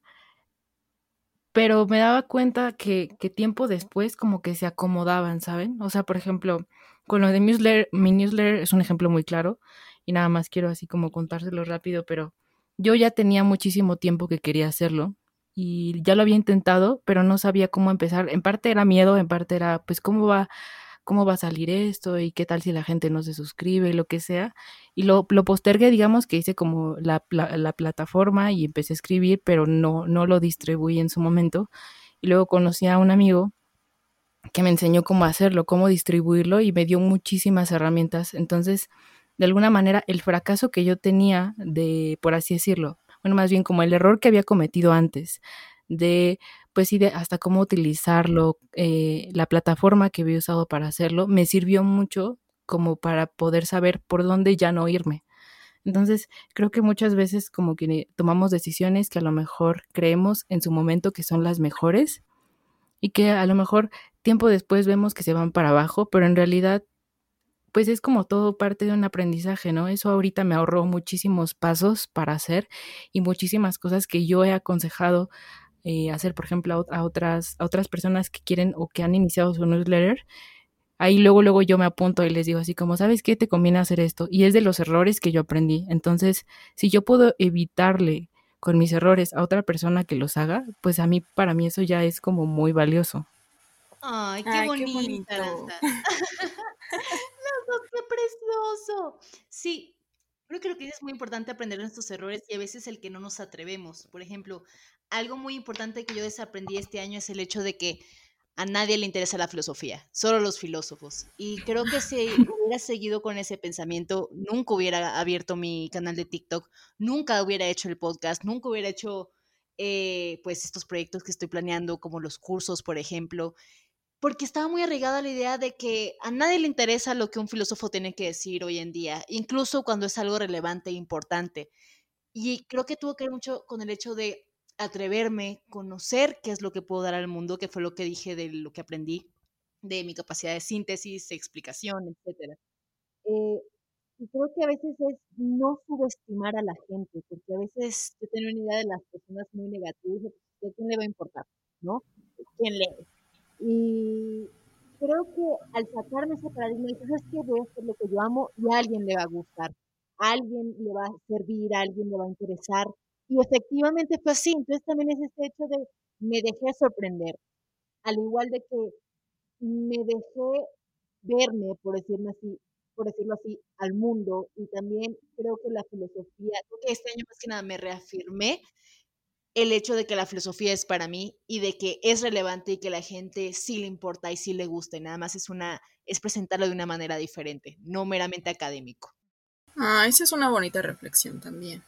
pero me daba cuenta que, que, tiempo después como que se acomodaban, ¿saben? O sea, por ejemplo, con lo de newsletter, mi newsletter es un ejemplo muy claro y nada más quiero así como contárselo rápido, pero yo ya tenía muchísimo tiempo que quería hacerlo y ya lo había intentado, pero no sabía cómo empezar. En parte era miedo, en parte era, pues, ¿cómo va, cómo va a salir esto? ¿Y qué tal si la gente no se suscribe? Y lo que sea. Y lo, lo postergué, digamos, que hice como la, la, plataforma y empecé a escribir, pero no, no lo distribuí en su momento. Y luego conocí a un amigo que me enseñó cómo hacerlo, cómo distribuirlo y me dio muchísimas herramientas. Entonces, de alguna manera el fracaso que yo tenía de, por así decirlo, bueno, más bien como el error que había cometido antes, de, pues sí, de hasta cómo utilizarlo, eh, la plataforma que había usado para hacerlo, me sirvió mucho como para poder saber por dónde ya no irme. Entonces, creo que muchas veces como que tomamos decisiones que a lo mejor creemos en su momento que son las mejores y que a lo mejor tiempo después vemos que se van para abajo, pero en realidad pues es como todo parte de un aprendizaje, ¿no? Eso ahorita me ahorró muchísimos pasos para hacer y muchísimas cosas que yo he aconsejado eh, hacer, por ejemplo, a, otras, a otras personas que quieren o que han iniciado su newsletter. Ahí luego, luego yo me apunto y les digo así como, ¿sabes qué? Te conviene hacer esto. Y es de los errores que yo aprendí. Entonces, si yo puedo evitarle con mis errores a otra persona que los haga, pues a mí, para mí eso ya es como muy valioso. Ay, qué, bonito. qué precioso. Sí, creo que lo que es muy importante aprender nuestros errores y a veces el que no nos atrevemos. Por ejemplo, algo muy importante que yo desaprendí este año es el hecho de que a nadie le interesa la filosofía, solo los filósofos. Y creo que si hubiera seguido con ese pensamiento, nunca hubiera abierto mi canal de TikTok, nunca hubiera hecho el podcast, nunca hubiera hecho eh, pues estos proyectos que estoy planeando, como los cursos, por ejemplo porque estaba muy arraigada la idea de que a nadie le interesa lo que un filósofo tiene que decir hoy en día, incluso cuando es algo relevante e importante. Y creo que tuvo que ver mucho con el hecho de atreverme, conocer qué es lo que puedo dar al mundo, que fue lo que dije de lo que aprendí, de mi capacidad de síntesis, explicación, etc. Eh, y creo que a veces es no subestimar a la gente, porque a veces yo tengo una idea de las personas muy negativas, ¿a quién le va a importar? ¿No? ¿Quién lee? Y creo que al sacarme ese paradigma, es que voy a hacer lo que yo amo y a alguien le va a gustar, a alguien le va a servir, a alguien le va a interesar. Y efectivamente fue así. Entonces también es este hecho de me dejé sorprender. Al igual de que me dejé verme, por decirlo así, por decirlo así, al mundo. Y también creo que la filosofía, creo que este año más que nada me reafirmé el hecho de que la filosofía es para mí y de que es relevante y que la gente sí le importa y sí le gusta y nada más es una es presentarlo de una manera diferente, no meramente académico. Ah, esa es una bonita reflexión también.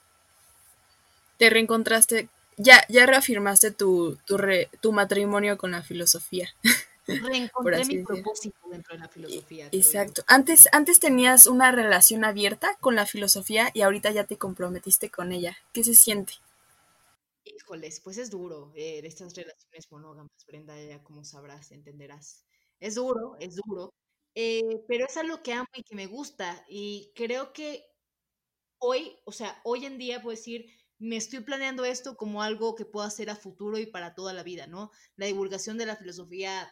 ¿Te reencontraste ya, ya reafirmaste tu, tu, tu matrimonio con la filosofía. Reencontré mi propósito dentro de la filosofía. Exacto. Antes, antes tenías una relación abierta con la filosofía y ahorita ya te comprometiste con ella. ¿Qué se siente? Pues es duro. Eh, estas relaciones monógamas, Brenda, ya como sabrás, entenderás. Es duro, es duro. Eh, pero es algo que amo y que me gusta. Y creo que hoy, o sea, hoy en día puedo decir, me estoy planeando esto como algo que puedo hacer a futuro y para toda la vida, ¿no? La divulgación de la filosofía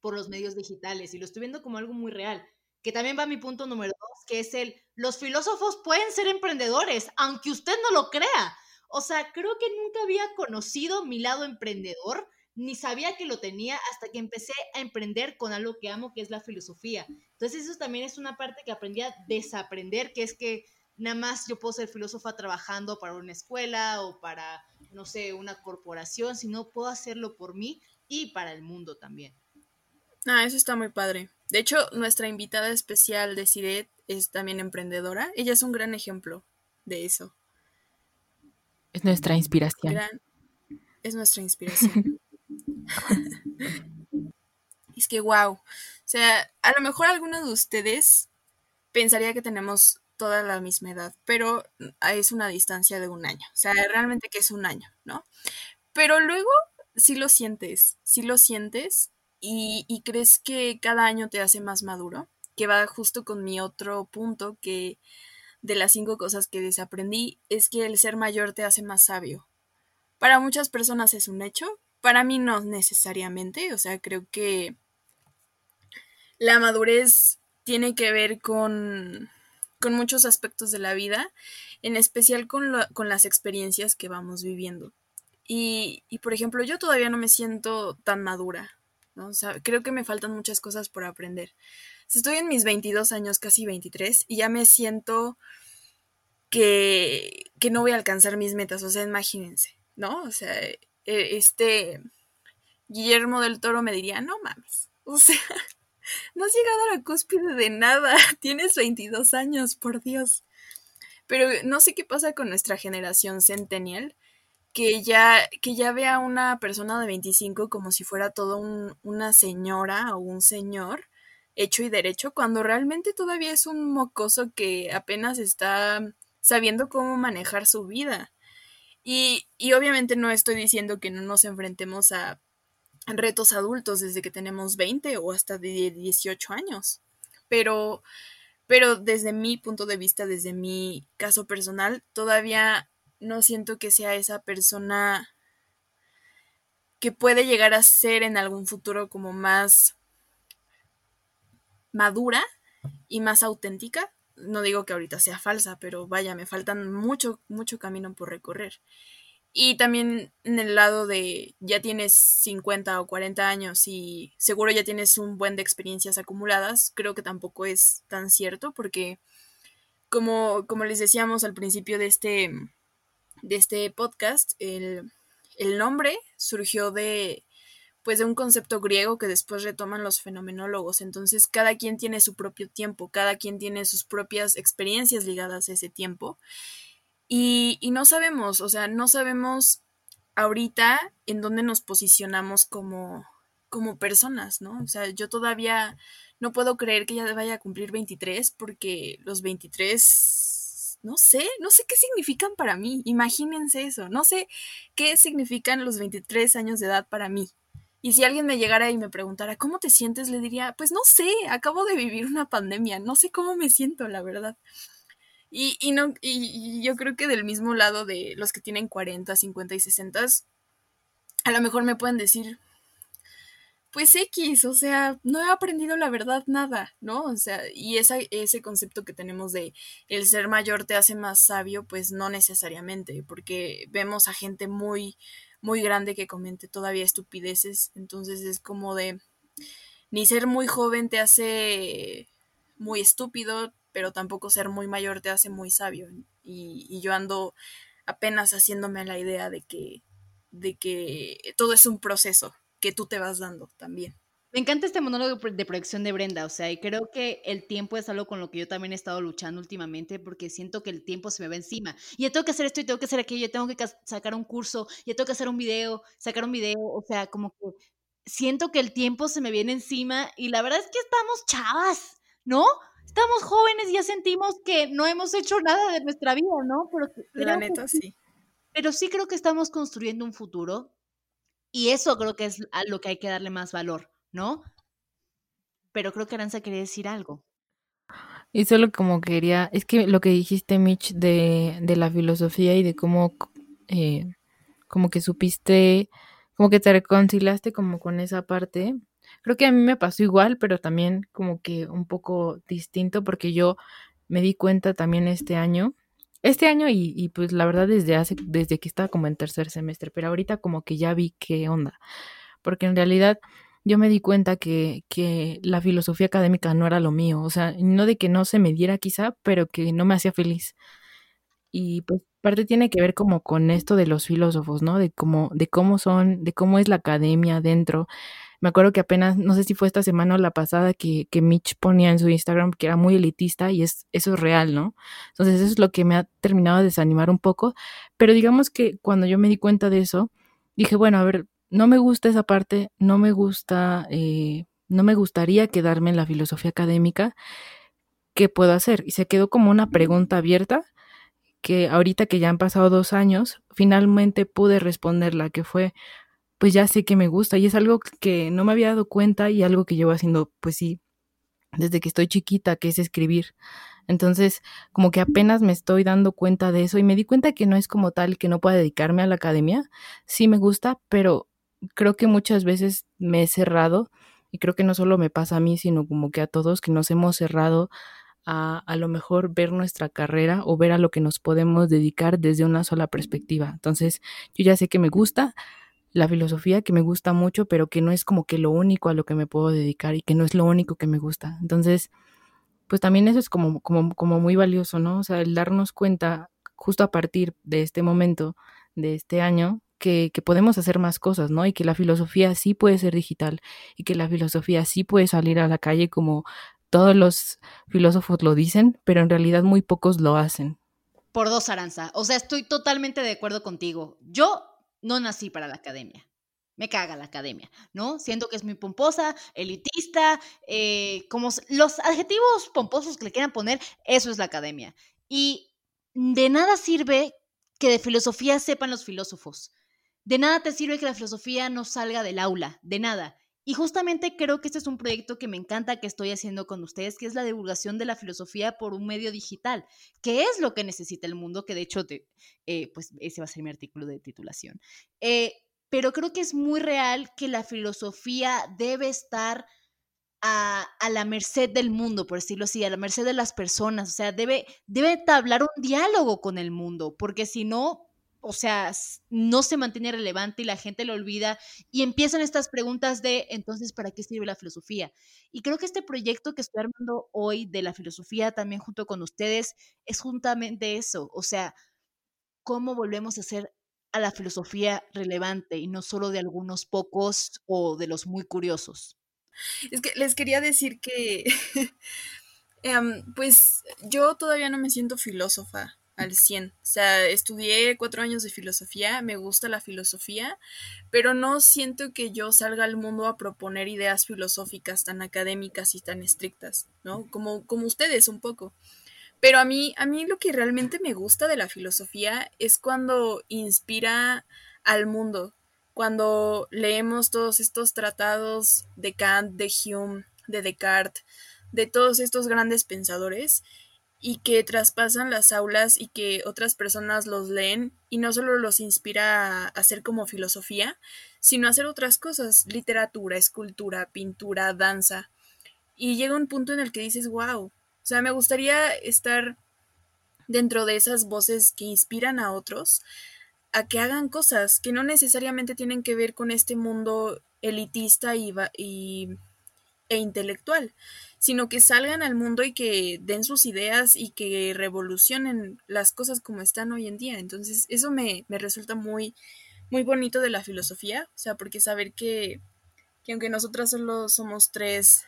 por los medios digitales y lo estoy viendo como algo muy real. Que también va a mi punto número dos, que es el, los filósofos pueden ser emprendedores, aunque usted no lo crea. O sea, creo que nunca había conocido mi lado emprendedor, ni sabía que lo tenía hasta que empecé a emprender con algo que amo, que es la filosofía. Entonces eso también es una parte que aprendí a desaprender, que es que nada más yo puedo ser filósofa trabajando para una escuela o para, no sé, una corporación, sino puedo hacerlo por mí y para el mundo también. Ah, eso está muy padre. De hecho, nuestra invitada especial de Siret es también emprendedora. Ella es un gran ejemplo de eso. Es nuestra inspiración. Es nuestra inspiración. es que, wow. O sea, a lo mejor alguno de ustedes pensaría que tenemos toda la misma edad, pero es una distancia de un año. O sea, realmente que es un año, ¿no? Pero luego sí lo sientes, sí lo sientes y, crees que cada año te hace más maduro, que va justo con mi otro punto que de las cinco cosas que desaprendí es que el ser mayor te hace más sabio. Para muchas personas es un hecho, para mí no necesariamente, o sea, creo que la madurez tiene que ver con, con muchos aspectos de la vida, en especial con, con las experiencias que vamos viviendo. Y, y, por ejemplo, yo todavía no me siento tan madura. ¿no? O sea, creo que me faltan muchas cosas por aprender. Estoy en mis 22 años, casi 23, y ya me siento que, que no voy a alcanzar mis metas, o sea, imagínense, ¿no? O sea, e, este Guillermo del Toro me diría, no mames, o sea, no has llegado a la cúspide de nada, tienes 22 años, por Dios. Pero no sé qué pasa con nuestra generación centennial, que ya, que ya ve a una persona de 25 como si fuera todo una señora o un señor hecho y derecho, cuando realmente todavía es un mocoso que apenas está sabiendo cómo manejar su vida. Y, y obviamente no estoy diciendo que no nos enfrentemos a retos adultos desde que tenemos 20 o hasta de 18 años, pero, pero desde mi punto de vista, desde mi caso personal, todavía no siento que sea esa persona que puede llegar a ser en algún futuro como más madura y más auténtica. No digo que ahorita sea falsa, pero vaya, me faltan mucho, mucho camino por recorrer. Y también en el lado de ya tienes 50 o 40 años y seguro ya tienes un buen de experiencias acumuladas, creo que tampoco es tan cierto porque como, como les decíamos al principio de este, de este podcast, el, nombre surgió de pues de un concepto griego que después retoman los fenomenólogos. Entonces, cada quien tiene su propio tiempo, cada quien tiene sus propias experiencias ligadas a ese tiempo. Y, no sabemos, o sea, no sabemos ahorita en dónde nos posicionamos como, como personas, ¿no? O sea, yo todavía no puedo creer que ya vaya a cumplir 23 porque los 23 no sé, no sé qué significan para mí. Imagínense eso. No sé qué significan los 23 años de edad para mí. Y si alguien me llegara y me preguntara, ¿cómo te sientes? Le diría, pues no sé, acabo de vivir una pandemia, no sé cómo me siento, la verdad. Y, y no, y, yo creo que del mismo lado de los que tienen 40, 50 y 60, a lo mejor me pueden decir, pues X, o sea, no he aprendido la verdad nada, ¿no? O sea, y esa, ese concepto que tenemos de el ser mayor te hace más sabio, pues no necesariamente, porque vemos a gente muy, muy grande que comente todavía estupideces, entonces es como de, ni ser muy joven te hace muy estúpido, pero tampoco ser muy mayor te hace muy sabio, y, y yo ando apenas haciéndome la idea de que, de que todo es un proceso, que tú te vas dando también. Me encanta este monólogo de proyección de Brenda, o sea, y creo que el tiempo es algo con lo que yo también he estado luchando últimamente porque siento que el tiempo se me va encima. Y ya tengo que hacer esto y tengo que hacer aquello, ya tengo que sacar un curso, ya tengo que hacer un video, sacar un video, o sea, como que siento que el tiempo se me viene encima y la verdad es que estamos chavas, ¿no? Estamos jóvenes y ya sentimos que no hemos hecho nada de nuestra vida, ¿no? Pero la neta, sí. Pero sí creo que estamos construyendo un futuro y eso creo que es a lo que hay que darle más valor, ¿no? Pero creo que Aranza quería decir algo. Y solo como quería, es que lo que dijiste, Mitch, de, de la filosofía y de cómo, eh, como que supiste como que te reconciliaste como con esa parte. Creo que a mí me pasó igual, pero también como que un poco distinto porque yo me di cuenta también este año, este año y, y pues la verdad desde hace, desde que estaba como en tercer semestre, pero ahorita como que ya vi qué onda, porque en realidad yo me di cuenta que, que la filosofía académica no era lo mío, o sea, no de que no se me diera quizá, pero que no me hacía feliz. Y pues parte tiene que ver como con esto de los filósofos, ¿no? De cómo, de cómo son, de cómo es la academia dentro. Me acuerdo que apenas, no sé si fue esta semana o la pasada, que, que Mitch ponía en su Instagram que era muy elitista y es, eso es real, ¿no? Entonces eso es lo que me ha terminado de desanimar un poco. Pero digamos que cuando yo me di cuenta de eso, dije, bueno, a ver, no me gusta esa parte, no me gusta, eh, no me gustaría quedarme en la filosofía académica. ¿Qué puedo hacer? Y se quedó como una pregunta abierta que ahorita que ya han pasado dos años, finalmente pude responderla, que fue, pues ya sé que me gusta y es algo que no me había dado cuenta y algo que llevo haciendo, pues sí, desde que estoy chiquita, que es escribir. Entonces, como que apenas me estoy dando cuenta de eso y me di cuenta que no es como tal que no pueda dedicarme a la academia. Sí me gusta, pero creo que muchas veces me he cerrado y creo que no solo me pasa a mí, sino como que a todos que nos hemos cerrado a a lo mejor ver nuestra carrera o ver a lo que nos podemos dedicar desde una sola perspectiva. Entonces, yo ya sé que me gusta la filosofía, que me gusta mucho, pero que no es como que lo único a lo que me puedo dedicar y que no es lo único que me gusta. Entonces, pues también eso es como, como, como muy valioso, ¿no? O sea, el darnos cuenta justo a partir de este momento, de este año, que, podemos hacer más cosas, ¿no? Y que la filosofía sí puede ser digital y que la filosofía sí puede salir a la calle como todos los filósofos lo dicen, pero en realidad muy pocos lo hacen. Por dos, Aranza. O sea, estoy totalmente de acuerdo contigo. Yo no nací para la academia. Me caga la academia, ¿no? Siento que es muy pomposa, elitista, eh, como los adjetivos pomposos que le quieran poner, eso es la academia. Y de nada sirve que de filosofía sepan los filósofos. De nada te sirve que la filosofía no salga del aula, de nada. Y justamente creo que este es un proyecto que me encanta que estoy haciendo con ustedes, que es la divulgación de la filosofía por un medio digital, que es lo que necesita el mundo, que de hecho, eh, pues ese va a ser mi artículo de titulación. Eh, pero creo que es muy real que la filosofía debe estar a, la merced del mundo, por decirlo así, a la merced de las personas, o sea, debe, debe un diálogo con el mundo, porque si no, o sea, no se mantiene relevante y la gente lo olvida y empiezan estas preguntas de, entonces, ¿para qué sirve la filosofía? Y creo que este proyecto que estoy armando hoy de la filosofía también junto con ustedes es justamente eso, o sea, cómo volvemos a hacer a la filosofía relevante y no solo de algunos pocos o de los muy curiosos. Es que les quería decir que, em, pues yo todavía no me siento filósofa al 100. O sea, estudié cuatro años de filosofía, me gusta la filosofía, pero no siento que yo salga al mundo a proponer ideas filosóficas tan académicas y tan estrictas, ¿no? Como, como ustedes un poco. Pero a mí, a mí lo que realmente me gusta de la filosofía es cuando inspira al mundo, cuando leemos todos estos tratados de Kant, de Hume, de Descartes, de todos estos grandes pensadores y que traspasan las aulas y que otras personas los leen y no solo los inspira a hacer como filosofía, sino a hacer otras cosas, literatura, escultura, pintura, danza. Y llega un punto en el que dices, wow, o sea, me gustaría estar dentro de esas voces que inspiran a otros a que hagan cosas que no necesariamente tienen que ver con este mundo elitista y, y e intelectual, sino que salgan al mundo y que den sus ideas y que revolucionen las cosas como están hoy en día. Entonces, eso me, me resulta muy, muy bonito de la filosofía, o sea, porque saber que, que aunque nosotras solo somos tres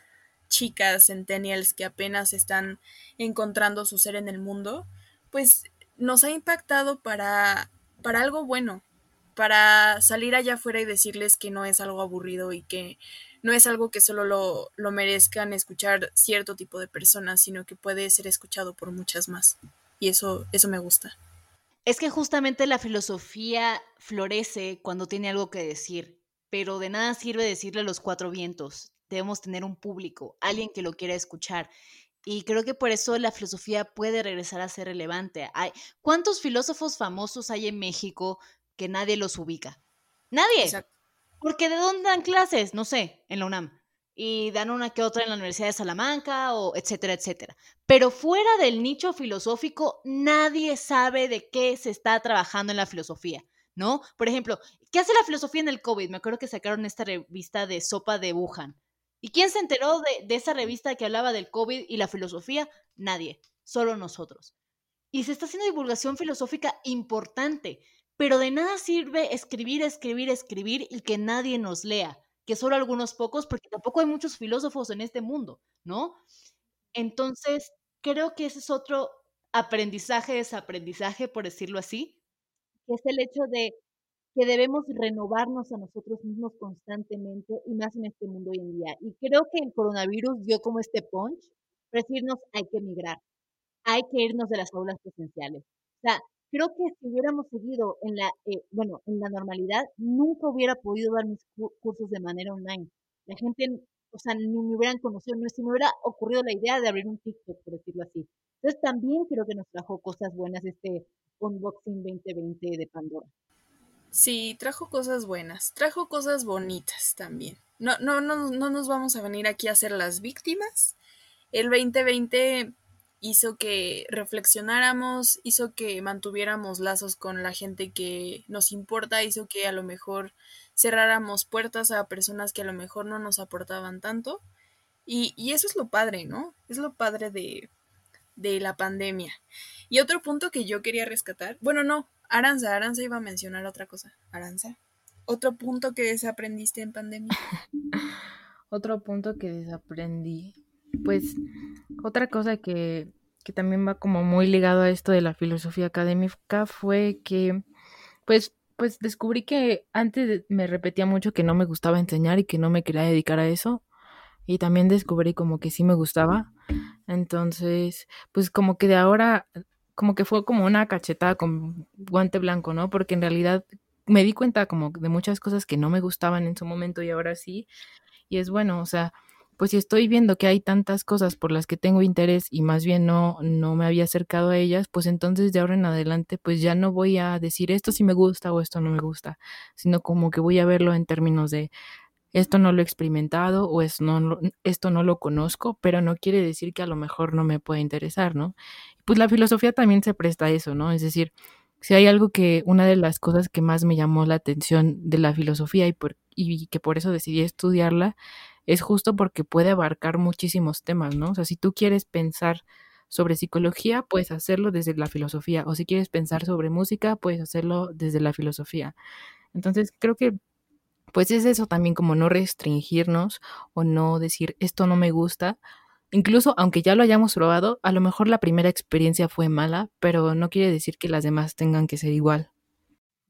chicas centennials que apenas están encontrando su ser en el mundo, pues nos ha impactado para, para algo bueno, para salir allá afuera y decirles que no es algo aburrido y que no es algo que solo lo, lo merezcan escuchar cierto tipo de personas, sino que puede ser escuchado por muchas más. Y eso, eso me gusta. Es que justamente la filosofía florece cuando tiene algo que decir, pero de nada sirve decirle a los cuatro vientos. Debemos tener un público, alguien que lo quiera escuchar. Y creo que por eso la filosofía puede regresar a ser relevante. Hay, ¿Cuántos filósofos famosos hay en México que nadie los ubica? Nadie. Porque ¿de dónde dan clases? No sé, en la UNAM. Y dan una que otra en la Universidad de Salamanca, o etcétera, etcétera. Pero fuera del nicho filosófico, nadie sabe de qué se está trabajando en la filosofía, ¿no? Por ejemplo, ¿qué hace la filosofía en el COVID? Me acuerdo que sacaron esta revista de Sopa de Wuhan. ¿Y quién se enteró de, de esa revista que hablaba del COVID y la filosofía? Nadie, solo nosotros. Y se está haciendo divulgación filosófica importante, pero de nada sirve escribir, escribir, escribir y que nadie nos lea, que solo algunos pocos, porque tampoco hay muchos filósofos en este mundo, ¿no? Entonces, creo que ese es otro aprendizaje, desaprendizaje, por decirlo así, que es el hecho de que debemos renovarnos a nosotros mismos constantemente y más en este mundo hoy en día. Y creo que el coronavirus dio como este punch decirnos hay que emigrar, hay que irnos de las aulas presenciales. O sea, creo que si hubiéramos seguido en la, eh, bueno, en la normalidad, nunca hubiera podido dar mis cursos de manera online. La gente, o sea, ni me hubieran conocido, no si me hubiera ocurrido la idea de abrir un TikTok, por decirlo así. Entonces también creo que nos trajo cosas buenas este unboxing 2020 de Pandora. Sí, trajo cosas buenas, trajo cosas bonitas también. No, no, no, no nos vamos a venir aquí a ser las víctimas. El 2020 hizo que reflexionáramos, hizo que mantuviéramos lazos con la gente que nos importa, hizo que a lo mejor cerráramos puertas a personas que a lo mejor no nos aportaban tanto. Y, y eso es lo padre, ¿no? Es lo padre de, de la pandemia. Y otro punto que yo quería rescatar, bueno, no, Aranza, Aranza iba a mencionar otra cosa. Aranza, otro punto que desaprendiste en pandemia. otro punto que desaprendí. Pues otra cosa que, que también va como muy ligado a esto de la filosofía académica fue que, pues, pues descubrí que antes me repetía mucho que no me gustaba enseñar y que no me quería dedicar a eso. Y también descubrí como que sí me gustaba. Entonces, pues como que de ahora como que fue como una cachetada con guante blanco, ¿no? Porque en realidad me di cuenta como de muchas cosas que no me gustaban en su momento y ahora sí. Y es bueno, o sea, pues si estoy viendo que hay tantas cosas por las que tengo interés y más bien no, no me había acercado a ellas, pues entonces de ahora en adelante pues ya no voy a decir esto sí me gusta o esto no me gusta, sino como que voy a verlo en términos de esto no lo he experimentado o es no, esto no lo conozco, pero no quiere decir que a lo mejor no me pueda interesar, ¿no? Pues la filosofía también se presta a eso, ¿no? Es decir, si hay algo que, una de las cosas que más me llamó la atención de la filosofía y, por, y que por eso decidí estudiarla, es justo porque puede abarcar muchísimos temas, ¿no? O sea, si tú quieres pensar sobre psicología, puedes hacerlo desde la filosofía, o si quieres pensar sobre música, puedes hacerlo desde la filosofía. Entonces, creo que pues es eso también como no restringirnos o no decir esto no me gusta. Incluso aunque ya lo hayamos probado, a lo mejor la primera experiencia fue mala, pero no quiere decir que las demás tengan que ser igual.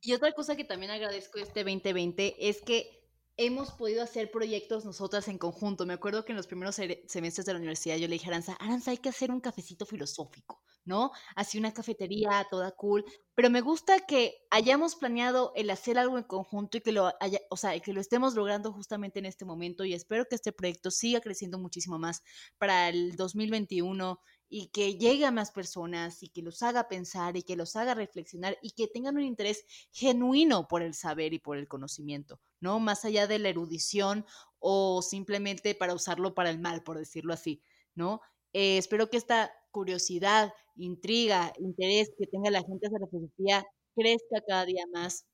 Y otra cosa que también agradezco este 2020 es que hemos podido hacer proyectos nosotras en conjunto. Me acuerdo que en los primeros semestres de la universidad yo le dije a Aranza, Aranza, hay que hacer un cafecito filosófico, ¿no? Así una cafetería toda cool. Pero me gusta que hayamos planeado el hacer algo en conjunto y que lo haya, o sea, que lo estemos logrando justamente en este momento y espero que este proyecto siga creciendo muchísimo más para el 2021 y que llegue a más personas y que los haga pensar y que los haga reflexionar y que tengan un interés genuino por el saber y por el conocimiento, ¿no? Más allá de la erudición o simplemente para usarlo para el mal, por decirlo así, ¿no? Eh, espero que esta curiosidad, intriga, interés que tenga la gente hacia la filosofía crezca cada día más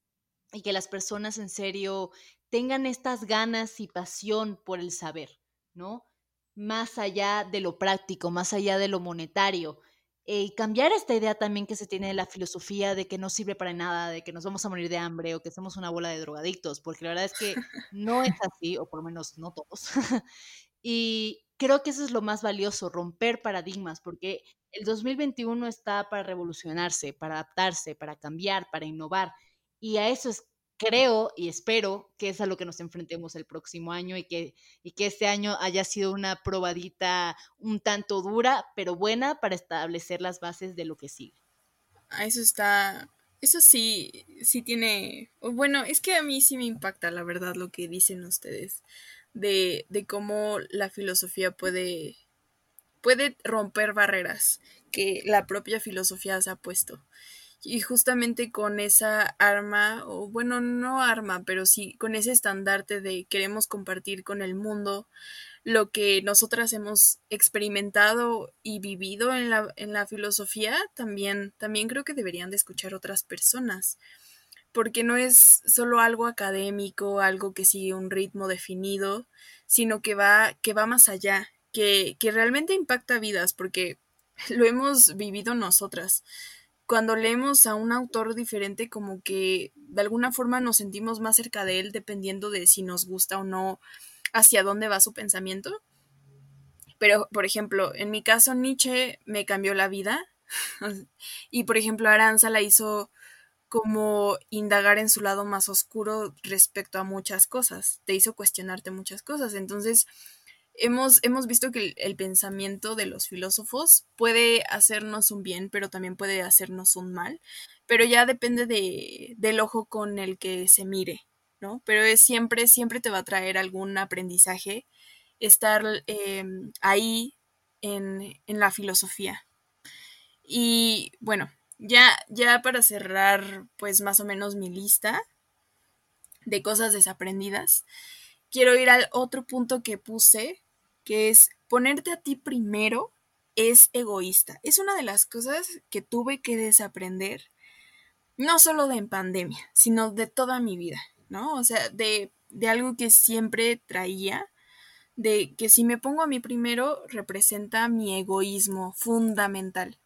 y que las personas en serio tengan estas ganas y pasión por el saber, ¿no? Más allá de lo práctico, más allá de lo monetario. eh, cambiar esta idea también que se tiene de la filosofía de que no sirve para nada, de que nos vamos a morir de hambre o que somos una bola de drogadictos, porque la verdad es que no es así, o por lo menos no todos. y creo que eso es lo más valioso, romper paradigmas, porque el 2021 está para revolucionarse, para adaptarse, para cambiar, para innovar. Y a eso es creo y espero que es a lo que nos enfrentemos el próximo año y que, y que este año haya sido una probadita un tanto dura, pero buena para establecer las bases de lo que sigue. Ah, eso está, eso sí, sí tiene, bueno, es que a mí sí me impacta la verdad lo que dicen ustedes de, de cómo la filosofía puede, puede romper barreras que la propia filosofía se ha puesto y justamente con esa arma, o bueno, no arma, pero sí con ese estandarte de queremos compartir con el mundo lo que nosotras hemos experimentado y vivido en la, en la filosofía, también, también creo que deberían de escuchar otras personas, porque no es solo algo académico, algo que sigue un ritmo definido, sino que va, que va más allá, que, que realmente impacta vidas, porque lo hemos vivido nosotras cuando leemos a un autor diferente, como que de alguna forma nos sentimos más cerca de él dependiendo de si nos gusta o no hacia dónde va su pensamiento. Pero, por ejemplo, en mi caso, Nietzsche me cambió la vida. y, por ejemplo, Aranza la hizo como indagar en su lado más oscuro respecto a muchas cosas. Te hizo cuestionarte muchas cosas. Entonces, hemos, hemos visto que el, pensamiento de los filósofos puede hacernos un bien, pero también puede hacernos un mal, pero ya depende de, del ojo con el que se mire, ¿no? Pero es siempre, siempre te va a traer algún aprendizaje estar em, ahí en, en la filosofía. Y bueno, ya, ya para cerrar, pues más o menos mi lista de cosas desaprendidas, quiero ir al otro punto que puse, que es ponerte a ti primero es egoísta. Es una de las cosas que tuve que desaprender, no solo de en pandemia, sino de toda mi vida, ¿no? O sea, de, de algo que siempre traía, de que si me pongo a mí primero representa mi egoísmo fundamental.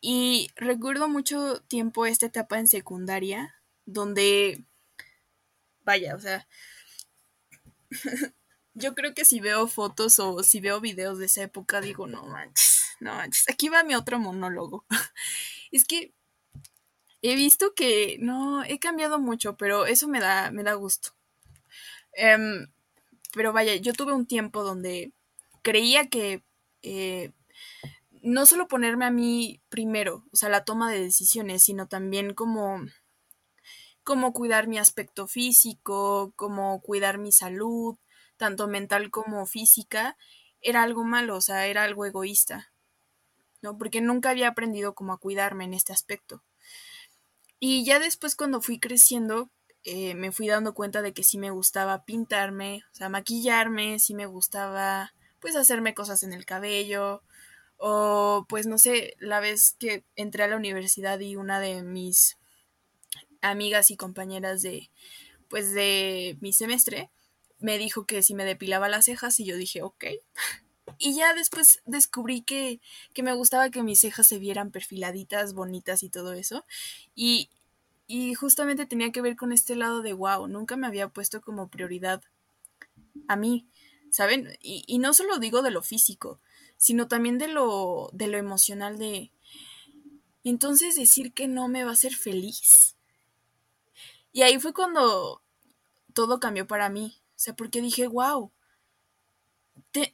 Y recuerdo mucho tiempo esta etapa en secundaria, donde, vaya, o sea, yo creo que si veo fotos o si veo videos de esa época, digo, no manches, no manches. Aquí va mi otro monólogo. es que he visto que no, he cambiado mucho, pero eso me da, me da gusto. Em, pero vaya, yo tuve un tiempo donde creía que eh, no solo ponerme a mí primero, o sea, la toma de decisiones, sino también como como cuidar mi aspecto físico, como cuidar mi salud, tanto mental como física, era algo malo, o sea, era algo egoísta, ¿no? Porque nunca había aprendido como a cuidarme en este aspecto. Y ya después cuando fui creciendo, eh, me fui dando cuenta de que sí me gustaba pintarme, o sea, maquillarme, sí me gustaba, pues, hacerme cosas en el cabello, o pues no sé, la vez que entré a la universidad y una de mis amigas y compañeras de pues de mi semestre me dijo que si me depilaba las cejas y yo dije, ok. Y ya después descubrí que, que me gustaba que mis cejas se vieran perfiladitas, bonitas y todo eso. Y, y justamente tenía que ver con este lado de, wow, nunca me había puesto como prioridad a mí, ¿saben? Y, y no solo digo de lo físico, sino también de lo, de lo emocional de... Entonces decir que no me va a hacer feliz. Y ahí fue cuando todo cambió para mí. O sea, porque dije, wow,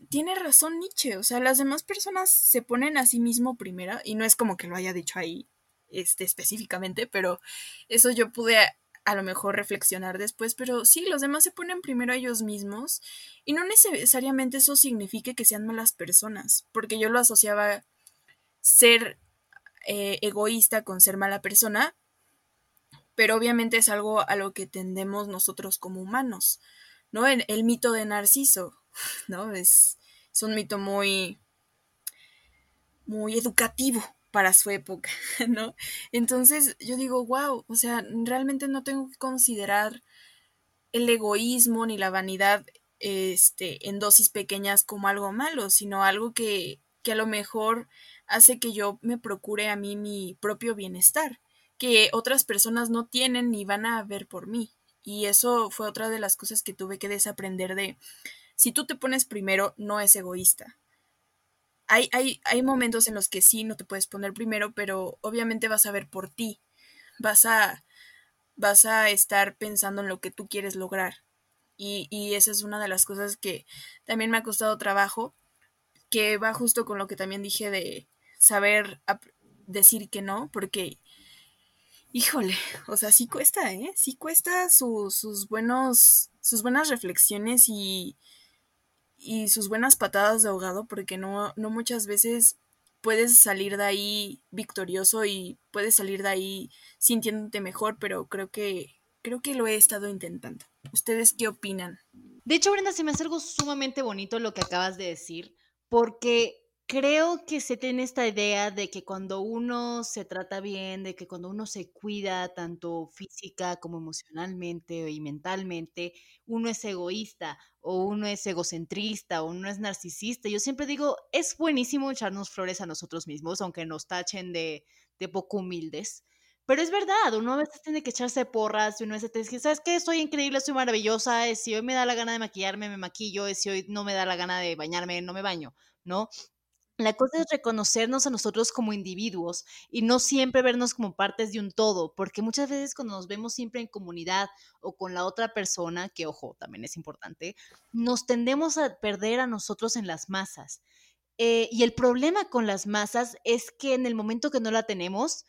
tiene razón Nietzsche. O sea, las demás personas se ponen a sí mismo primero, y no es como que lo haya dicho ahí este, específicamente, pero eso yo pude a, a lo mejor reflexionar después, pero sí, los demás se ponen primero a ellos mismos y no necesariamente eso signifique que sean malas personas, porque yo lo asociaba ser eh, egoísta con ser mala persona, pero obviamente es algo a lo que tendemos nosotros como humanos, ¿no? El, el mito de Narciso, ¿no? Es, es un mito muy, muy educativo para su época, ¿no? Entonces yo digo, wow, o sea, realmente no tengo que considerar el egoísmo ni la vanidad este, en dosis pequeñas como algo malo, sino algo que, que a lo mejor hace que yo me procure a mí mi propio bienestar, que otras personas no tienen ni van a ver por mí. Y eso fue otra de las cosas que tuve que desaprender de, si tú te pones primero, no es egoísta. Hay, hay, hay momentos en los que sí, no te puedes poner primero, pero obviamente vas a ver por ti. Vas a, vas a estar pensando en lo que tú quieres lograr. Y, y esa es una de las cosas que también me ha costado trabajo, que va justo con lo que también dije de saber decir que no, porque, híjole, o sea, sí cuesta, ¿eh? Sí cuesta sus buenos, sus buenas reflexiones y, y sus buenas patadas de ahogado, porque no, no muchas veces puedes salir de ahí victorioso y puedes salir de ahí sintiéndote mejor, pero creo que creo que lo he estado intentando. ¿Ustedes qué opinan? De hecho, Brenda, se me hace algo sumamente bonito lo que acabas de decir, porque creo que se tiene esta idea de que cuando uno se trata bien, de que cuando uno se cuida tanto física como emocionalmente y mentalmente, uno es egoísta o uno es egocentrista o uno es narcisista. Yo siempre digo, es buenísimo echarnos flores a nosotros mismos, aunque nos tachen de, poco humildes. Pero es verdad, uno a veces tiene que echarse porras uno a veces tiene que ¿sabes qué? Soy increíble, soy maravillosa, si hoy me da la gana de maquillarme, me maquillo, si hoy no me da la gana de bañarme, no me baño, ¿no? La cosa es reconocernos a nosotros como individuos y no siempre vernos como partes de un todo, porque muchas veces cuando nos vemos siempre en comunidad o con la otra persona, que ojo, también es importante, nos tendemos a perder a nosotros en las masas. Eh, y el problema con las masas es que en el momento que no la tenemos,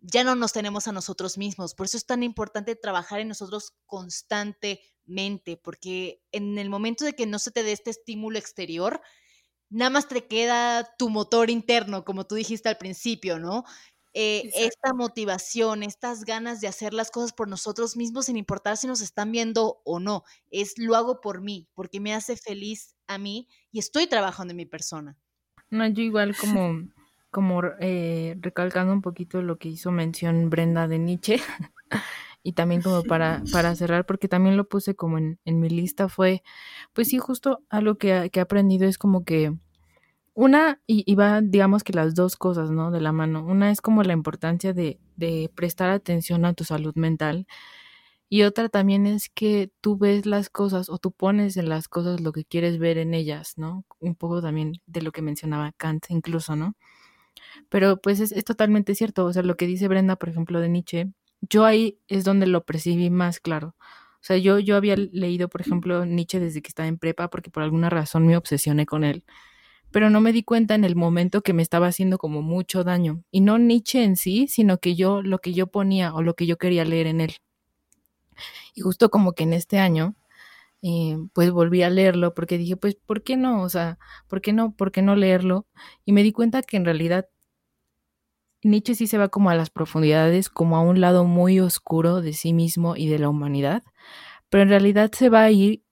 ya no nos tenemos a nosotros mismos. Por eso es tan importante trabajar en nosotros constantemente, porque en el momento de que no se te dé este estímulo exterior, nada más te queda tu motor interno, como tú dijiste al principio, ¿no? Eh, esta motivación, estas ganas de hacer las cosas por nosotros mismos sin importar si nos están viendo o no. Es lo hago por mí, porque me hace feliz a mí y estoy trabajando en mi persona. No, yo igual como, como eh, recalcando un poquito lo que hizo mención Brenda de Nietzsche. y también como para, para cerrar, porque también lo puse como en, en mi lista, fue, pues sí, justo algo que, que he aprendido es como que una, y, va, digamos que las dos cosas, ¿no? De la mano. Una es como la importancia de, de prestar atención a tu salud mental. Y otra también es que tú ves las cosas o tú pones en las cosas lo que quieres ver en ellas, ¿no? Un poco también de lo que mencionaba Kant incluso, ¿no? Pero pues es, es totalmente cierto, o sea, lo que dice Brenda, por ejemplo, de Nietzsche, yo ahí es donde lo percibí más claro. O sea, yo, yo había leído, por ejemplo, Nietzsche desde que estaba en prepa porque por alguna razón me obsesioné con él, pero no me di cuenta en el momento que me estaba haciendo como mucho daño. Y no Nietzsche en sí, sino que yo, lo que yo ponía o lo que yo quería leer en él. Y justo como que en este año, eh, pues volví a leerlo porque dije, pues, ¿por qué no? O sea, ¿por qué no? ¿Por qué no leerlo? Y me di cuenta que en realidad Nietzsche sí se va como a las profundidades, como a un lado muy oscuro de sí mismo y de la humanidad, pero en realidad se va a ir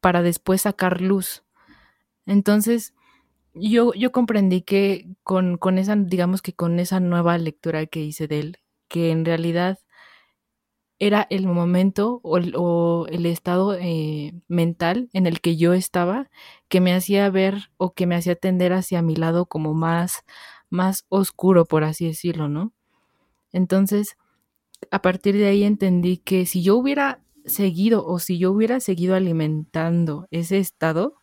para después sacar luz. Entonces, yo, yo comprendí que con, con esa, digamos que con esa nueva lectura que hice de él, que en realidad era el momento o el, estado eh, mental en el que yo estaba que me hacía ver o que me hacía tender hacia mi lado como más más oscuro, por así decirlo, ¿no? Entonces, a partir de ahí entendí que si yo hubiera seguido o si yo hubiera seguido alimentando ese estado,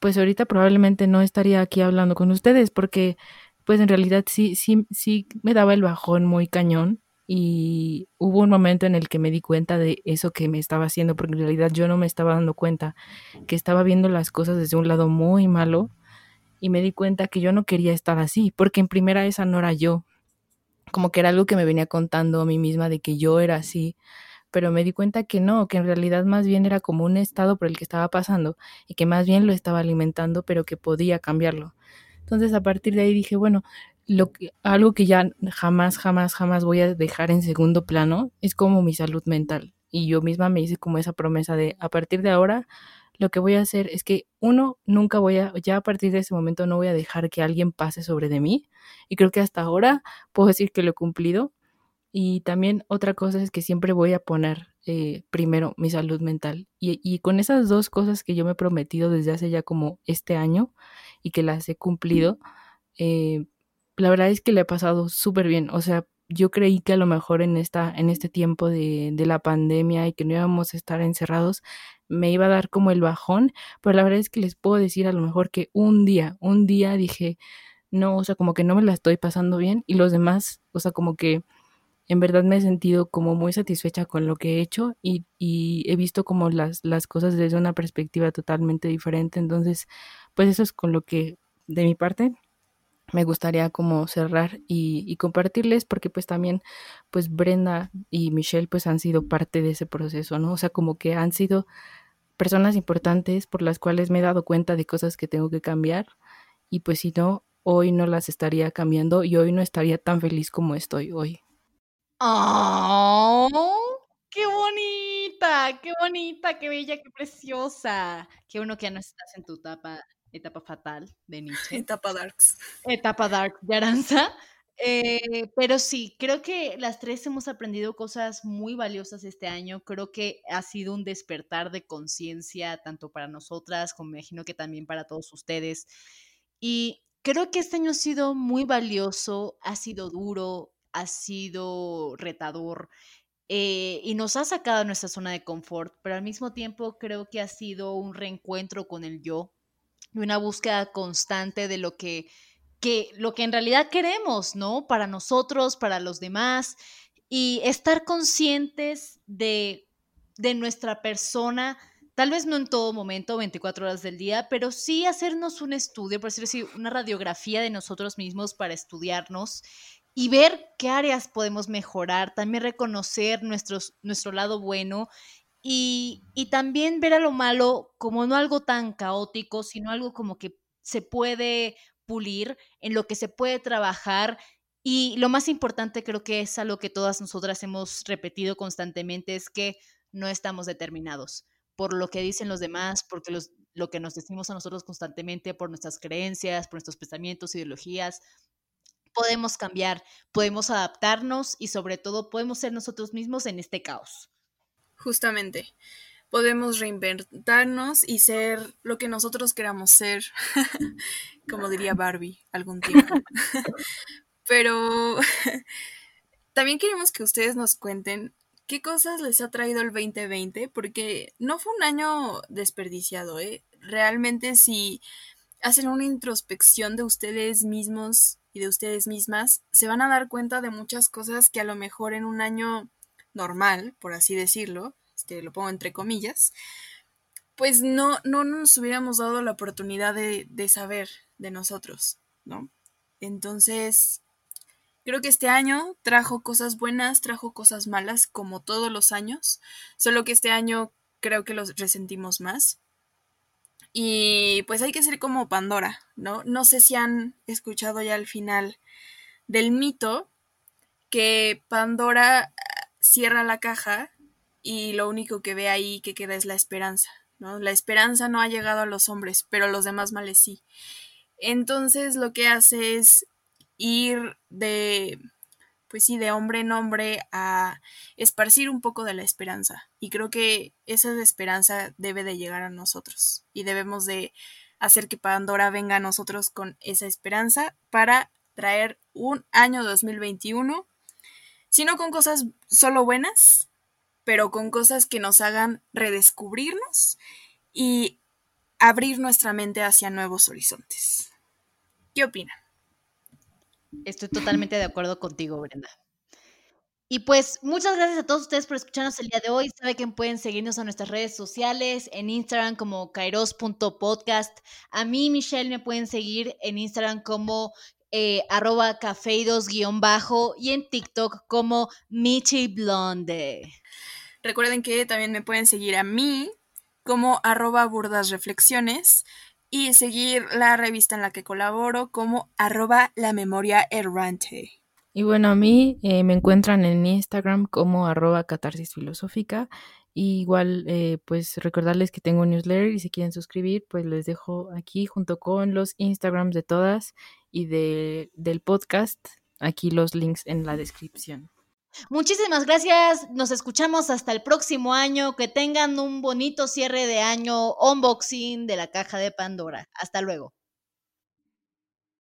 pues ahorita probablemente no estaría aquí hablando con ustedes porque pues en realidad sí, sí, sí me daba el bajón muy cañón y hubo un momento en el que me di cuenta de eso que me estaba haciendo porque en realidad yo no me estaba dando cuenta que estaba viendo las cosas desde un lado muy malo y me di cuenta que yo no quería estar así, porque en primera esa no era yo, como que era algo que me venía contando a mí misma de que yo era así, pero me di cuenta que no, que en realidad más bien era como un estado por el que estaba pasando y que más bien lo estaba alimentando, pero que podía cambiarlo. Entonces a partir de ahí dije, bueno, lo que, algo que ya jamás, jamás, jamás voy a dejar en segundo plano es como mi salud mental. Y yo misma me hice como esa promesa de a partir de ahora lo que voy a hacer es que uno, nunca voy a, ya a partir de ese momento no voy a dejar que alguien pase sobre de mí. Y creo que hasta ahora puedo decir que lo he cumplido. y también otra cosa es que siempre voy a poner eh, primero mi salud mental. Y, con esas dos cosas que yo me he prometido desde hace ya como este año y que las he cumplido, eh, la verdad es que le he pasado súper bien. O sea, yo creí que a lo mejor en, esta, en este tiempo de, de, la pandemia y que no íbamos a estar encerrados, me iba a dar como el bajón, pero la verdad es que les puedo decir a lo mejor que un día, un día dije, no, o sea, como que no me la estoy pasando bien y los demás, o sea, como que en verdad me he sentido como muy satisfecha con lo que he hecho y, y he visto como las, las cosas desde una perspectiva totalmente diferente. Entonces, pues eso es con lo que de mi parte me gustaría como cerrar y, compartirles porque pues también pues Brenda y Michelle pues han sido parte de ese proceso, ¿no? O sea, como que han sido personas importantes por las cuales me he dado cuenta de cosas que tengo que cambiar y pues si no, hoy no las estaría cambiando y hoy no estaría tan feliz como estoy hoy. ¡Qué bonita! ¡Qué bonita! ¡Qué bella! ¡Qué preciosa! Qué bueno que ya no estás en tu etapa, etapa fatal de Nietzsche. Etapa darks. Etapa dark de Aranza. Eh, pero sí, creo que las tres hemos aprendido cosas muy valiosas este año. Creo que ha sido un despertar de conciencia, tanto para nosotras como me imagino que también para todos ustedes. Y creo que este año ha sido muy valioso, ha sido duro, ha sido retador eh, y nos ha sacado de nuestra zona de confort, pero al mismo tiempo creo que ha sido un reencuentro con el yo y una búsqueda constante de lo que, que, lo que en realidad queremos, ¿no? Para nosotros, para los demás y estar conscientes de, de nuestra persona, tal vez no en todo momento, 24 horas del día, pero sí hacernos un estudio, por decirlo así, una radiografía de nosotros mismos para estudiarnos y ver qué áreas podemos mejorar, también reconocer nuestros, nuestro lado bueno y, también ver a lo malo como no algo tan caótico, sino algo como que se puede pulir, en lo que se puede trabajar. Y lo más importante creo que es algo que todas nosotras hemos repetido constantemente, es que no estamos determinados por lo que dicen los demás, porque lo que nos decimos a nosotros constantemente, por nuestras creencias, por nuestros pensamientos, ideologías, podemos cambiar, podemos adaptarnos y sobre todo podemos ser nosotros mismos en este caos. Justamente, podemos reinventarnos y ser lo que nosotros queramos ser, como diría Barbie algún tiempo. Pero también queremos que ustedes nos cuenten qué cosas les ha traído el 2020, porque no fue un año desperdiciado, ¿eh? Realmente si hacen una introspección de ustedes mismos y de ustedes mismas, se van a dar cuenta de muchas cosas que a lo mejor en un año normal, por así decirlo, este, lo pongo entre comillas, pues no, no nos hubiéramos dado la oportunidad de, de saber de nosotros, ¿no? Entonces, creo que este año trajo cosas buenas, trajo cosas malas, como todos los años, solo que este año creo que los resentimos más. Y pues hay que ser como Pandora, ¿no? No sé si han escuchado ya al final del mito que Pandora cierra la caja y lo único que ve ahí que queda es la esperanza, ¿no? La esperanza no ha llegado a los hombres, pero los demás males sí. Entonces lo que hace es ir de pues sí, de hombre en hombre a esparcir un poco de la esperanza. Y creo que esa esperanza debe de llegar a nosotros y debemos de hacer que Pandora venga a nosotros con esa esperanza para traer un año 2021, sino con cosas solo buenas, pero con cosas que nos hagan redescubrirnos y abrir nuestra mente hacia nuevos horizontes. ¿Qué opinan? Estoy totalmente de acuerdo contigo, Brenda. Y pues muchas gracias a todos ustedes por escucharnos el día de hoy. Saben que pueden seguirnos a nuestras redes sociales, en Instagram como kairos.podcast. A mí, Michelle, me pueden seguir en Instagram como eh, arroba cafeidos-bajo y en TikTok como Michi Blonde. Recuerden que también me pueden seguir a mí como arroba burdas reflexiones y seguir la revista en la que colaboro como arroba la memoria errante. Y bueno, a mí eh, me encuentran en Instagram como arroba catarsis filosófica. Y igual, eh, pues recordarles que tengo un newsletter y si quieren suscribir, pues les dejo aquí junto con los Instagrams de todas y de, del podcast, aquí los links en la descripción. Muchísimas gracias. Nos escuchamos hasta el próximo año. Que tengan un bonito cierre de año unboxing de la caja de Pandora. Hasta luego.